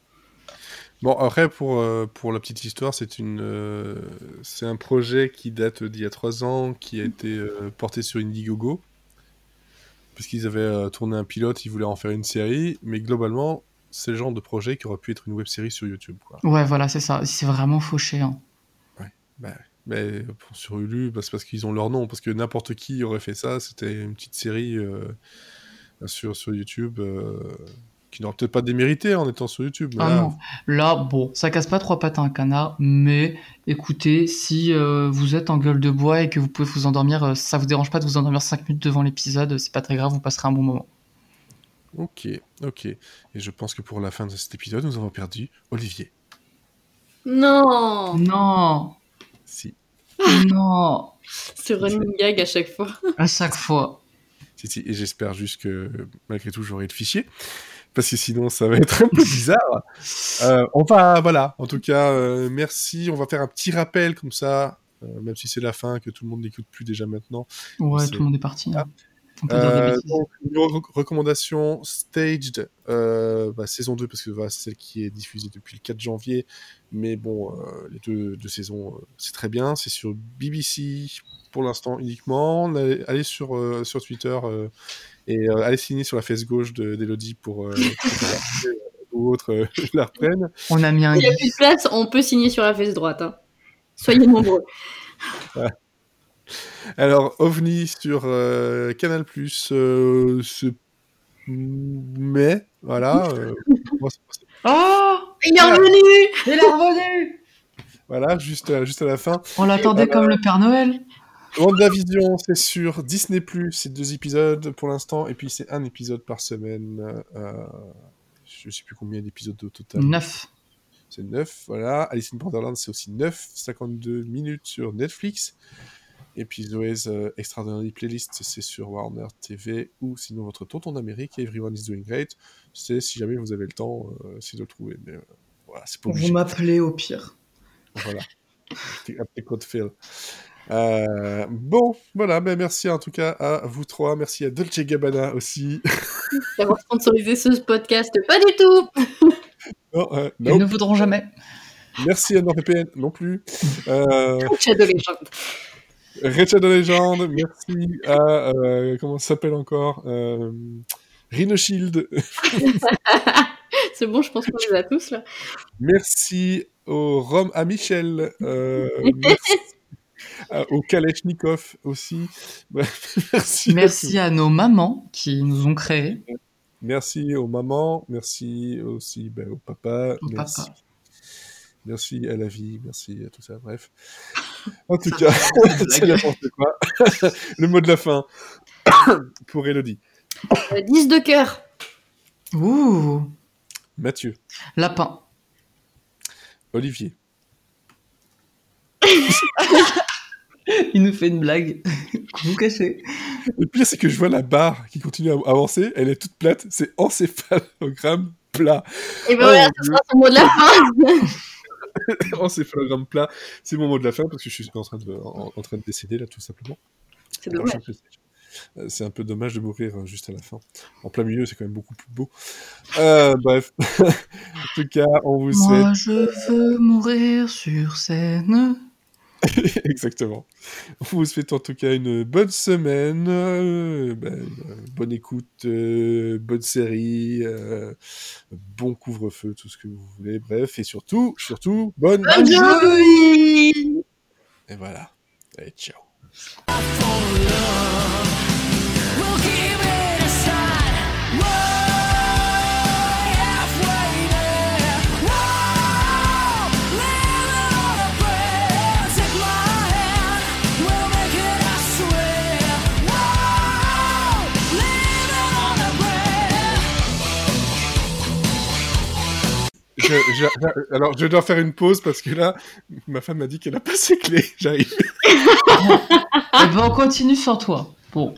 Bon, après, pour, euh, pour la petite histoire, c'est une, euh, c'est un projet qui date d'il y a trois ans, qui a été euh, porté sur Indiegogo. Puisqu'ils avaient euh, tourné un pilote, ils voulaient en faire une série, mais globalement, c'est le genre de projet qui aurait pu être une web série sur YouTube. Quoi. Ouais, voilà, c'est ça. C'est vraiment fauché. hein. Bah, mais sur Hulu, bah, c'est parce qu'ils ont leur nom, parce que n'importe qui aurait fait ça, c'était une petite série sur, sur YouTube qui n'aurait peut-être pas démérité en étant sur YouTube. mais Ah là, non. Là, bon, ça casse pas trois pattes à un canard, mais écoutez, si euh, vous êtes en gueule de bois et que vous pouvez vous endormir, euh, ça vous dérange pas de vous endormir 5 minutes devant l'épisode, c'est pas très grave, vous passerez un bon moment. Ok, ok. Et je pense que pour la fin de cet épisode, nous avons perdu Olivier. Non Non, Si, non, Ce running gag à chaque fois. à chaque fois. si, si. Et j'espère juste que malgré tout, j'aurai le fichier. Parce que sinon, ça va être un peu bizarre. Euh, on va, voilà. En tout cas, euh, merci. On va faire un petit rappel comme ça, euh, même si c'est la fin, que tout le monde n'écoute plus déjà maintenant. Ouais, tout le monde est parti. Ah. hein. Des Euh, donc, recommandation Staged, euh, bah, saison 2, parce que voilà, c'est celle qui est diffusée depuis le 4 janvier. Mais bon, euh, les deux, deux saisons, c'est très bien. C'est sur BBC pour l'instant uniquement. Allez, allez sur, sur Twitter et euh, allez signer sur la face gauche de- d'Elodie pour, euh, pour euh, ou autres euh, la reprennent. On a mis un Il n'y a plus de place, on peut signer sur la fesse droite. hein. Soyez nombreux. Alors, OVNI sur euh, Canal+, euh, ce mai, voilà. euh, Oh Il est revenu Il est revenu voilà, juste juste à la fin. On l'attendait comme le Père Noël. WandaVision, c'est sur Disney+, c'est deux épisodes pour l'instant, et puis c'est un épisode par semaine. Euh, je sais plus combien d'épisodes au total. Neuf. C'est 9, voilà. Alice in Borderland, c'est aussi 9, 52 minutes sur Netflix. Et puis Zoé's euh, Extraordinary Playlist, c'est sur Warner TV, ou sinon votre tonton d'Amérique, Everyone is Doing Great. C'est si jamais vous avez le temps, euh, c'est de le trouver. Mais euh, voilà, c'est. Vous m'appelez au pire. Voilà. Petit code Phil. Euh, bon, voilà, ben merci en tout cas à vous trois. Merci à Dolce Gabbana aussi. D'avoir sponsorisé ce podcast. Pas du tout Non, euh, Ils ne voudront jamais. Merci à NordVPN non plus. Euh, Shadow Legend. Red Shadow Legend, merci à. euh, comment ça s'appelle encore euh, Rhino Shield. C'est bon, je pense qu'on les a tous là. Merci au Rome à Michel. euh, merci à- au Kalechnikov aussi. Merci. à nos mamans qui nous ont créés. Merci aux mamans, merci aussi ben, au papa, Au merci. papa. Merci à la vie, merci à tout ça, bref. En tout Ça cas, c'est n'importe quoi. Le mot de la fin pour Elodie. Euh, 10 de cœur. Ouh, Mathieu, lapin. Olivier, Il nous fait une blague. Vous cachez. Le pire, c'est que je vois la barre qui continue à avancer, elle est toute plate, c'est encéphalogramme plat. Et ben Oh, voilà, mon ce sera son mot de la fin. encéphalogramme plat, c'est mon mot de la fin parce que je suis en train de, en, en train de décéder là, tout simplement. C'est dommage. euh, C'est un peu dommage de mourir euh, juste à la fin. En plein milieu, c'est quand même beaucoup plus beau. Euh, bref, en tout cas, on vous souhaite Moi, je veux mourir sur scène. Exactement. On vous souhaite en tout cas une bonne semaine, euh, ben, euh, bonne écoute, euh, bonne série, euh, bon couvre-feu, tout ce que vous voulez, bref, et surtout, surtout, bonne... Bonne journée Et voilà. Allez, ciao. Alors, je dois faire une pause parce que là, ma femme m'a dit qu'elle a pas ses clés. J'arrive. Eh ben, on continue sans toi. Bon.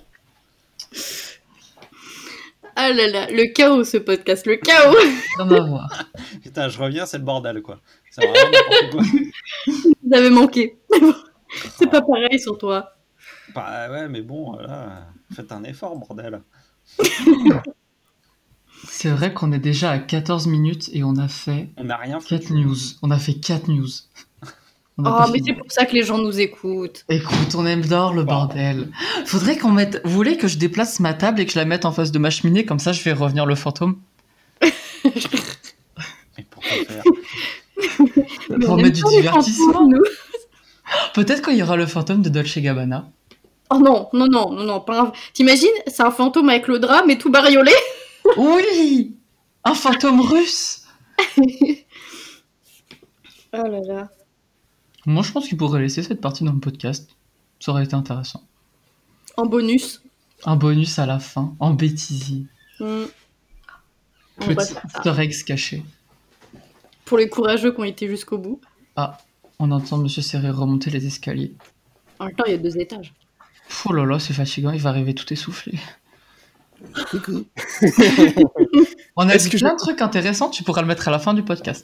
Ah là là, le chaos ce podcast, le chaos On va voir. Putain, je reviens, c'est le bordel, quoi. Vous avez manqué. C'est pas pareil sur toi. Bah ouais, mais bon, là, faites un effort, bordel. C'est vrai qu'on est déjà à 14 minutes et on a fait On n'a rien fait. 4 news. On a fait 4 news. Oh, mais c'est pour ça que les gens nous écoutent. Écoute, on aime d'or le bordel. Faudrait qu'on mette. Vous voulez que je déplace ma table et que je la mette en face de ma cheminée? Comme ça je fais revenir le fantôme Mais pourquoi faire? Mais Pour mettre du divertissement. Peut-être qu'il y aura le fantôme de Dolce Gabbana. Oh non, non, non, non, non, pas un... T'imagines C'est un fantôme avec le drap, mais tout bariolé? Oui Un fantôme russe Oh là là. Moi je pense qu'il pourrait laisser cette partie dans le podcast. Ça aurait été intéressant. En bonus. Un bonus à la fin, en bêtisier. On va Petit easter eggs caché. Pour les courageux qui ont été jusqu'au bout. On entend Monsieur Serré remonter les escaliers. En même temps, il y a deux étages. Oh là là, c'est fatigant, il va arriver tout essoufflé. Coucou. On a dit plein de trucs intéressants, tu pourras le mettre à la fin du podcast.